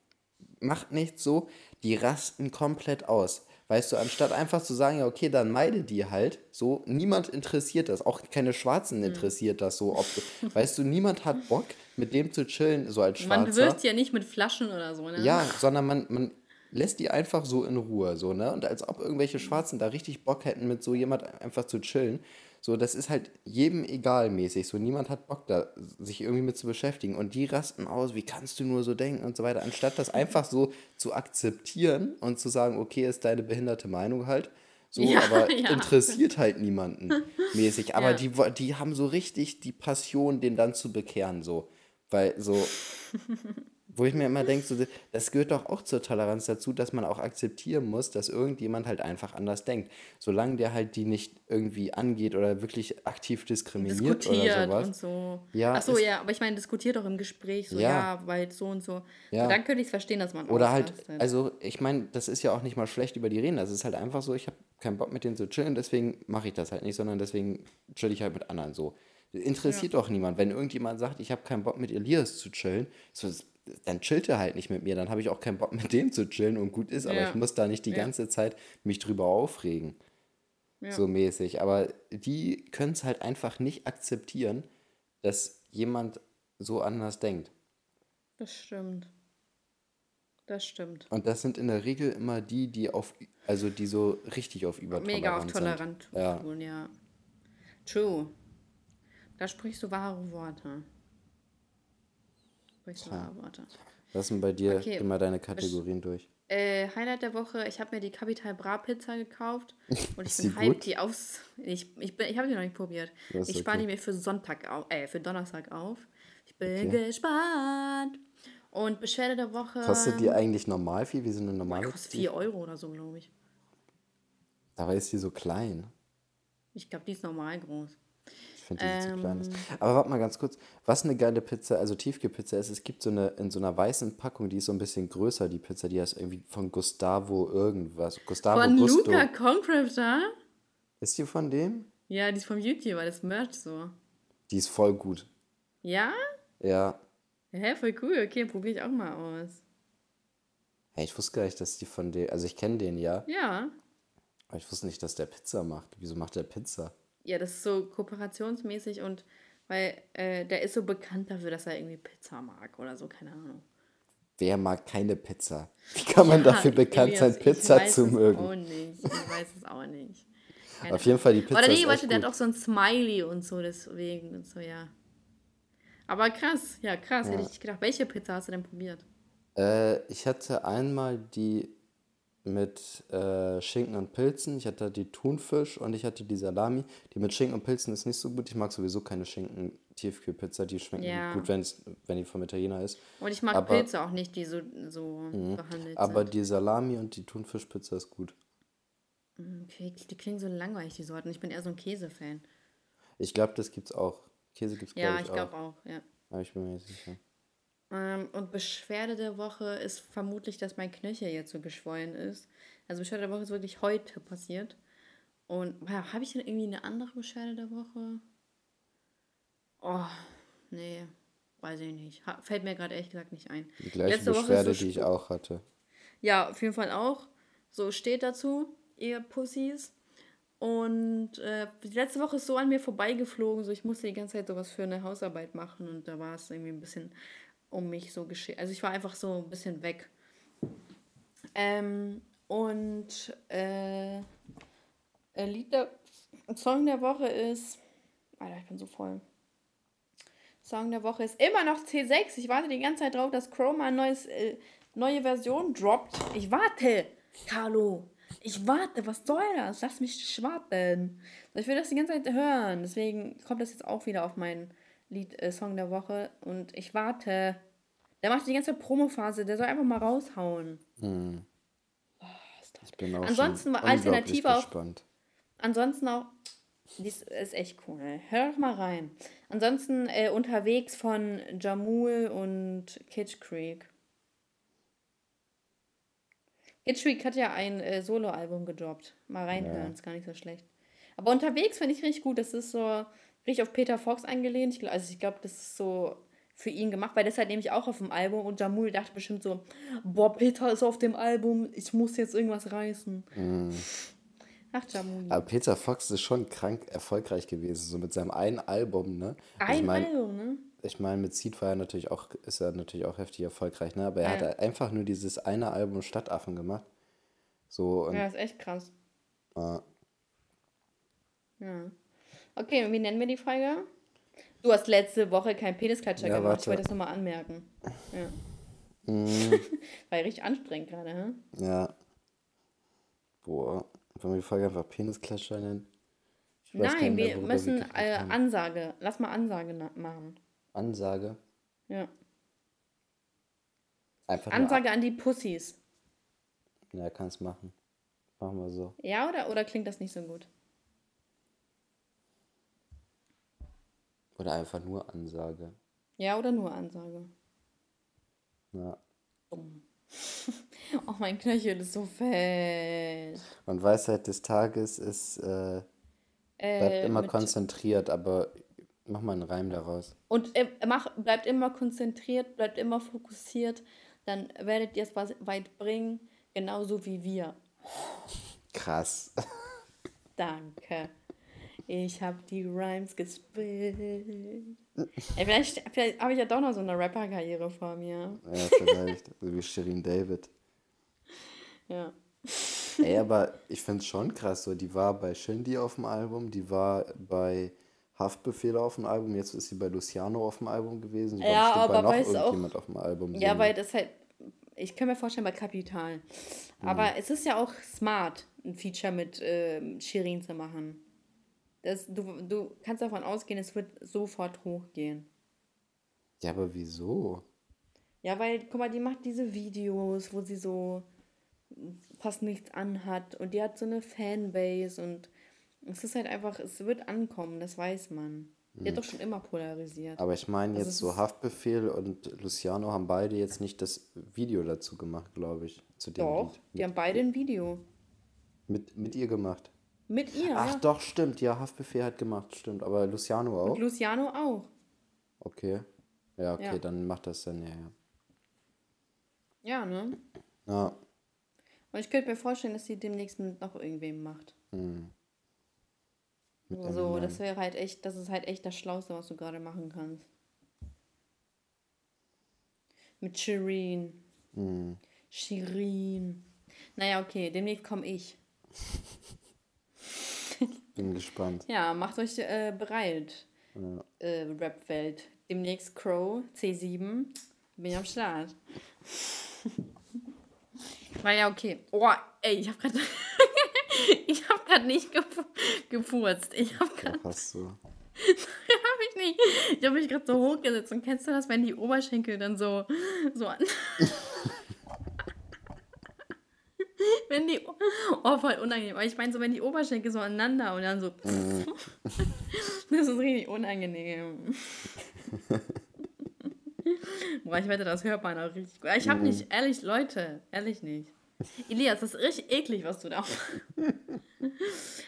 macht nichts so, die rasten komplett aus. Weißt du, anstatt einfach zu sagen, ja, okay, dann meide die halt, so, niemand interessiert das, auch keine Schwarzen hm. interessiert das so, ob, weißt du, niemand hat Bock, mit dem zu chillen, so als Schwarzer. Man wirft ja nicht mit Flaschen oder so, ne? Ja, sondern man, man lässt die einfach so in Ruhe, so, ne? Und als ob irgendwelche Schwarzen da richtig Bock hätten, mit so jemand einfach zu chillen. So, das ist halt jedem egal mäßig. So, niemand hat Bock da, sich irgendwie mit zu beschäftigen. Und die rasten aus, wie kannst du nur so denken und so weiter. Anstatt das einfach so zu akzeptieren und zu sagen, okay, ist deine behinderte Meinung halt. So, ja, aber ja. interessiert halt niemanden mäßig. Aber ja. die, die haben so richtig die Passion, den dann zu bekehren, so. Weil so, wo ich mir immer denke, so, das gehört doch auch zur Toleranz dazu, dass man auch akzeptieren muss, dass irgendjemand halt einfach anders denkt. Solange der halt die nicht irgendwie angeht oder wirklich aktiv diskriminiert oder sowas. Und so. Ja, Ach so, ja, aber ich meine, diskutiert doch im Gespräch, so, ja, ja weil so und so. Ja. dann könnte ich es verstehen, dass man Oder halt, also ich meine, das ist ja auch nicht mal schlecht über die reden. Das ist halt einfach so, ich habe keinen Bock mit denen zu chillen, deswegen mache ich das halt nicht, sondern deswegen chill ich halt mit anderen so. Interessiert ja. doch niemand. Wenn irgendjemand sagt, ich habe keinen Bock mit Elias zu chillen, so, dann chillt er halt nicht mit mir. Dann habe ich auch keinen Bock mit dem zu chillen und gut ist, aber ja. ich muss da nicht die ja. ganze Zeit mich drüber aufregen. Ja. So mäßig. Aber die können es halt einfach nicht akzeptieren, dass jemand so anders denkt. Das stimmt. Das stimmt. Und das sind in der Regel immer die, die auf, also die so richtig auf übertolerant Mega auf tolerant sind. Ja. Tun, ja. True. Da sprichst du wahre Worte. Worte. Was sind bei dir okay. immer deine Kategorien durch? Äh, Highlight der Woche, ich habe mir die Capital Bra Pizza gekauft und ich bin hyped, die aus. Ich, ich, ich habe die noch nicht probiert. Das ich spare okay. die mir für Sonntag auf, äh, für Donnerstag auf. Ich bin okay. gespannt. Und Beschwerde der Woche. Kostet die eigentlich normal viel? Wie so eine normale? Kostet 4 Euro oder so, glaube ich. Dabei ist die so klein. Ich glaube, die ist normal groß. Ich finde, die ähm, zu klein ist. Aber warte mal ganz kurz. Was eine geile Pizza, also Tiefkühlpizza ist, es gibt so eine, in so einer weißen Packung, die ist so ein bisschen größer, die Pizza, die heißt irgendwie von Gustavo irgendwas. Gustavo Von Gusto. Luca Concrafter? Ist die von dem? Ja, die ist vom YouTuber, das Merch so. Die ist voll gut. Ja? Ja. Hä, voll cool. Okay, probiere ich auch mal aus. Hey, ich wusste gar nicht, dass die von dem. Also ich kenne den ja. Ja. Aber ich wusste nicht, dass der Pizza macht. Wieso macht der Pizza? Ja, das ist so kooperationsmäßig und weil äh, der ist so bekannt dafür, dass er irgendwie Pizza mag oder so, keine Ahnung. Wer mag keine Pizza? Wie kann man ja, dafür bekannt sein, Pizza zu mögen? Ich weiß es auch nicht. Ich weiß es auch nicht. Keine Auf jeden Fall die Pizza. Oder nee, warte, der hat auch so ein Smiley und so, deswegen und so, ja. Aber krass, ja, krass, ja. hätte ich gedacht. Welche Pizza hast du denn probiert? Äh, ich hatte einmal die mit äh, Schinken und Pilzen, ich hatte die Thunfisch und ich hatte die Salami. Die mit Schinken und Pilzen ist nicht so gut. Ich mag sowieso keine Schinken-Tiefkühlpizza, die schmecken ja. gut, wenn's, wenn die vom Italiener ist. Und ich mag aber, Pilze auch nicht, die so, so mh, behandelt aber sind. Aber die Salami und die Thunfischpizza ist gut. Okay, die klingen so langweilig, die Sorten. Ich bin eher so ein Käse-Fan. Ich glaube, das gibt's auch. Käse gibt's ja, ich, ich glaube auch. ja. Aber ich bin mir nicht sicher. Ähm, und Beschwerde der Woche ist vermutlich, dass mein Knöchel jetzt so geschwollen ist. Also Beschwerde der Woche ist wirklich heute passiert. Und habe ich denn irgendwie eine andere Beschwerde der Woche? Oh, nee, weiß ich nicht. fällt mir gerade ehrlich gesagt nicht ein. Die gleiche Letzte Beschwerde, so die ich auch hatte. Ja, auf jeden Fall auch. So steht dazu, ihr Pussys. Und äh, die letzte Woche ist so an mir vorbeigeflogen, so ich musste die ganze Zeit sowas für eine Hausarbeit machen und da war es irgendwie ein bisschen um mich so geschehen. Also ich war einfach so ein bisschen weg. Ähm, und äh, Lied der, Song der Woche ist. Alter, ich bin so voll. Song der Woche ist immer noch C6. Ich warte die ganze Zeit drauf, dass Chroma eine äh, neue Version droppt. Ich warte, Carlo. Ich warte, was soll das? Lass mich warten. Ich will das die ganze Zeit hören. Deswegen kommt das jetzt auch wieder auf meinen Lied, äh, Song der Woche. Und ich warte. Der macht die ganze Promophase. Der soll einfach mal raushauen. Hm. Oh, ich bin auch ansonsten alternativ auch. Gespannt. Ansonsten auch. Dies ist echt cool. Hör doch mal rein. Ansonsten äh, unterwegs von Jamul und Kitsch Creek. Hitchweek hat ja ein äh, Soloalbum gedroppt. Mal reinhören, ja. ist gar nicht so schlecht. Aber unterwegs finde ich richtig gut. Das ist so richtig auf Peter Fox angelehnt. Ich, also ich glaube, das ist so für ihn gemacht, weil das halt nämlich auch auf dem Album und Jamul dachte bestimmt so, boah, Peter ist auf dem Album, ich muss jetzt irgendwas reißen. Mm. Ach, Jamul. Aber Peter Fox ist schon krank erfolgreich gewesen, so mit seinem einen Album, ne? Ein ich mein, Album, ne? ich meine, mit Seed war er natürlich auch, ist er natürlich auch heftig erfolgreich, ne? Aber er ja. hat einfach nur dieses eine Album Stadtaffen gemacht. So, ja, ist echt krass. Äh, ja. Okay, wie nennen wir die Folge? Du hast letzte Woche keinen Penisklatscher ja, gemacht. Warte. Ich wollte das nochmal anmerken. Ja. Mm. war ja richtig anstrengend gerade, hä? Ja. Boah. Wollen wir die Folge einfach Penisklatscher nennen? Nein, wir müssen äh, Ansage. Lass mal Ansage machen. Ansage. Ja. Einfach Ansage an die Pussys. Ja, kannst machen. Machen wir so. Ja, oder, oder klingt das nicht so gut? Oder einfach nur Ansage. Ja, oder nur Ansage. Ja. Dumm. oh, mein Knöchel ist so fett. Und Weisheit des Tages ist, äh, bleibt äh, immer konzentriert, aber Mach mal einen Reim daraus. Und äh, mach, bleibt immer konzentriert, bleibt immer fokussiert, dann werdet ihr es weit bringen, genauso wie wir. Krass. Danke. Ich habe die Rhymes gespielt. Ey, vielleicht vielleicht habe ich ja doch noch so eine Rapper-Karriere vor mir. Ja, vielleicht. so wie Shirin David. Ja. Ey, aber ich finde es schon krass. So, die war bei Shindy auf dem Album, die war bei Haftbefehl auf dem Album, jetzt ist sie bei Luciano auf dem Album gewesen. Sie ja, aber bei noch irgendjemand auch, auf dem Album. Ja, weil das halt, ich kann mir vorstellen, bei Kapital. Aber es ist ja auch smart, ein Feature mit äh, Shirin zu machen. Das, du, du kannst davon ausgehen, es wird sofort hochgehen. Ja, aber wieso? Ja, weil, guck mal, die macht diese Videos, wo sie so fast nichts anhat und die hat so eine Fanbase und es ist halt einfach, es wird ankommen, das weiß man. Die hat doch schon immer polarisiert. Aber ich meine Also jetzt so Haftbefehl und Luciano haben beide jetzt nicht das Video dazu gemacht, glaube ich, zu dem Doch, Lied. die haben beide ein Video. Mit, mit ihr gemacht. Mit ihr, Ach ja. doch, stimmt, ja, Haftbefehl hat gemacht, stimmt. Aber Luciano auch? Und Luciano auch. Okay. Ja, okay, Ja. dann macht das dann, ja, ja. Ja, ne? Ja, Und ich könnte mir vorstellen, dass sie demnächst mit noch irgendwem macht. hm. So, Eminem. das wäre halt echt, das ist halt echt das Schlauste, was du gerade machen kannst. Mit Shireen. Hm. Shirin. Naja, okay, demnächst komme ich. Bin gespannt. Ja, macht euch äh, bereit, Ja. äh, Rap-Welt. Demnächst Crow, C7. Bin ich am Start. War ja okay. Oh, ey, ich hab grad. ich hab grad nicht gefu gefurzt. Ich hab grad. Doch, hast du. Hab ich nicht. Ich habe mich gerade so hochgesetzt und kennst du das, wenn die Oberschenkel dann so, so an. wenn die. Oh, voll unangenehm. Aber ich meine so, wenn die Oberschenkel so aneinander und dann so. das ist richtig unangenehm. Boah, ich wette, das hört man auch richtig gut. Ich habe nicht, ehrlich, Leute, ehrlich nicht. Elias, das ist richtig eklig, was du da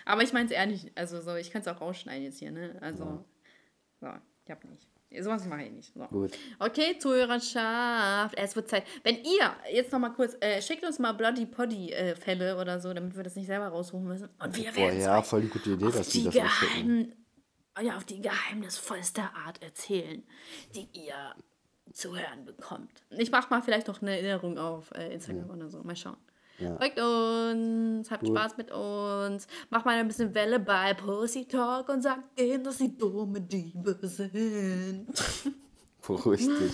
Aber ich meine es ehrlich, also so, ich kann es auch rausschneiden jetzt hier, ne? Also, so, ich hab nicht. Sowas mache ich nicht. So. Gut. Okay, Zuhörerschaft, es wird Zeit. Wenn ihr, jetzt nochmal kurz, äh, schickt uns mal Bloody Poddy äh, Fälle oder so, damit wir das nicht selber raussuchen müssen. Und wir Boah, werden ja, euch voll die gute Idee, dass die die das geheim, ja, auf die geheimnisvollste Art erzählen, die ihr zu hören bekommt. Ich mach mal vielleicht noch eine Erinnerung auf äh, Instagram oder so. Mal schauen. Ja. Folgt uns, habt Gut. Spaß mit uns, macht mal ein bisschen Welle bei Pussy Talk und sagt denen, dass sie dumme Diebe sind. Dich.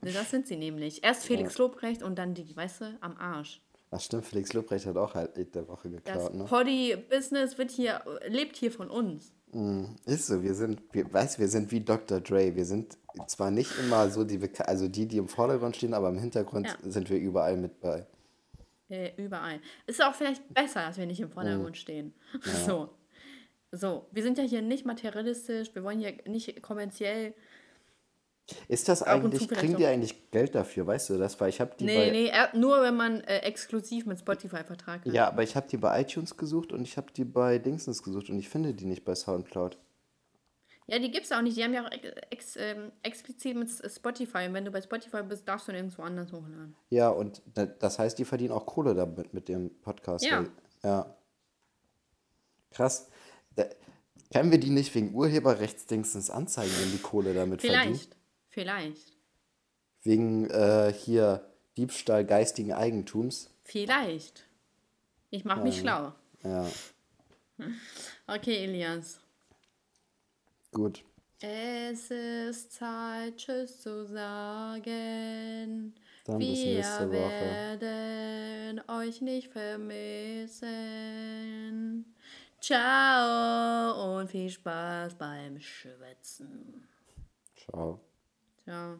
Ne, das sind sie nämlich. Erst Felix Lobrecht und dann die, weißt du, am Arsch. Ach stimmt, Felix Lobrecht hat auch halt der Woche Das geklaut, ne? Poddy-Business wird hier, lebt hier von uns. Ist so, wir sind, wir, weißt, wir sind wie Dr. Dre. Wir sind zwar nicht immer so die, also die, die im Vordergrund stehen, aber im Hintergrund Ja. sind wir überall mit bei. Äh, überall. Ist auch vielleicht besser, dass wir nicht im Vordergrund stehen. So. So, wir sind ja hier nicht materialistisch, wir wollen hier nicht kommerziell. Ist das eigentlich, kriegen die eigentlich Geld dafür, weißt du das? Weil ich habe die Nee, bei, nee, er- nur wenn man äh, exklusiv mit Spotify-Vertrag hat. ja, aber ich habe die bei iTunes gesucht und ich habe die bei Dingsens gesucht und ich finde die nicht bei Soundcloud. Ja, die gibt's auch nicht. Die haben ja auch ex, ähm, explizit mit Spotify. Und wenn du bei Spotify bist, darfst du nirgendwo anders hochladen. Ja, und da- das heißt, die verdienen auch Kohle damit mit dem Podcast. Ja. ja. Krass. Da, können wir die nicht wegen Urheberrechtsdingsens anzeigen, wenn die Kohle damit verdienen? Vielleicht. Vielleicht. Wegen äh, hier Diebstahl geistigen Eigentums. Vielleicht. Ich mach mich schlau. Ja, Okay, Elias. Gut. Es ist Zeit, Tschüss zu sagen. Dann bis Wir nächste Woche. werden euch nicht vermissen. Ciao und viel Spaß beim Schwätzen. Ciao. Ciao.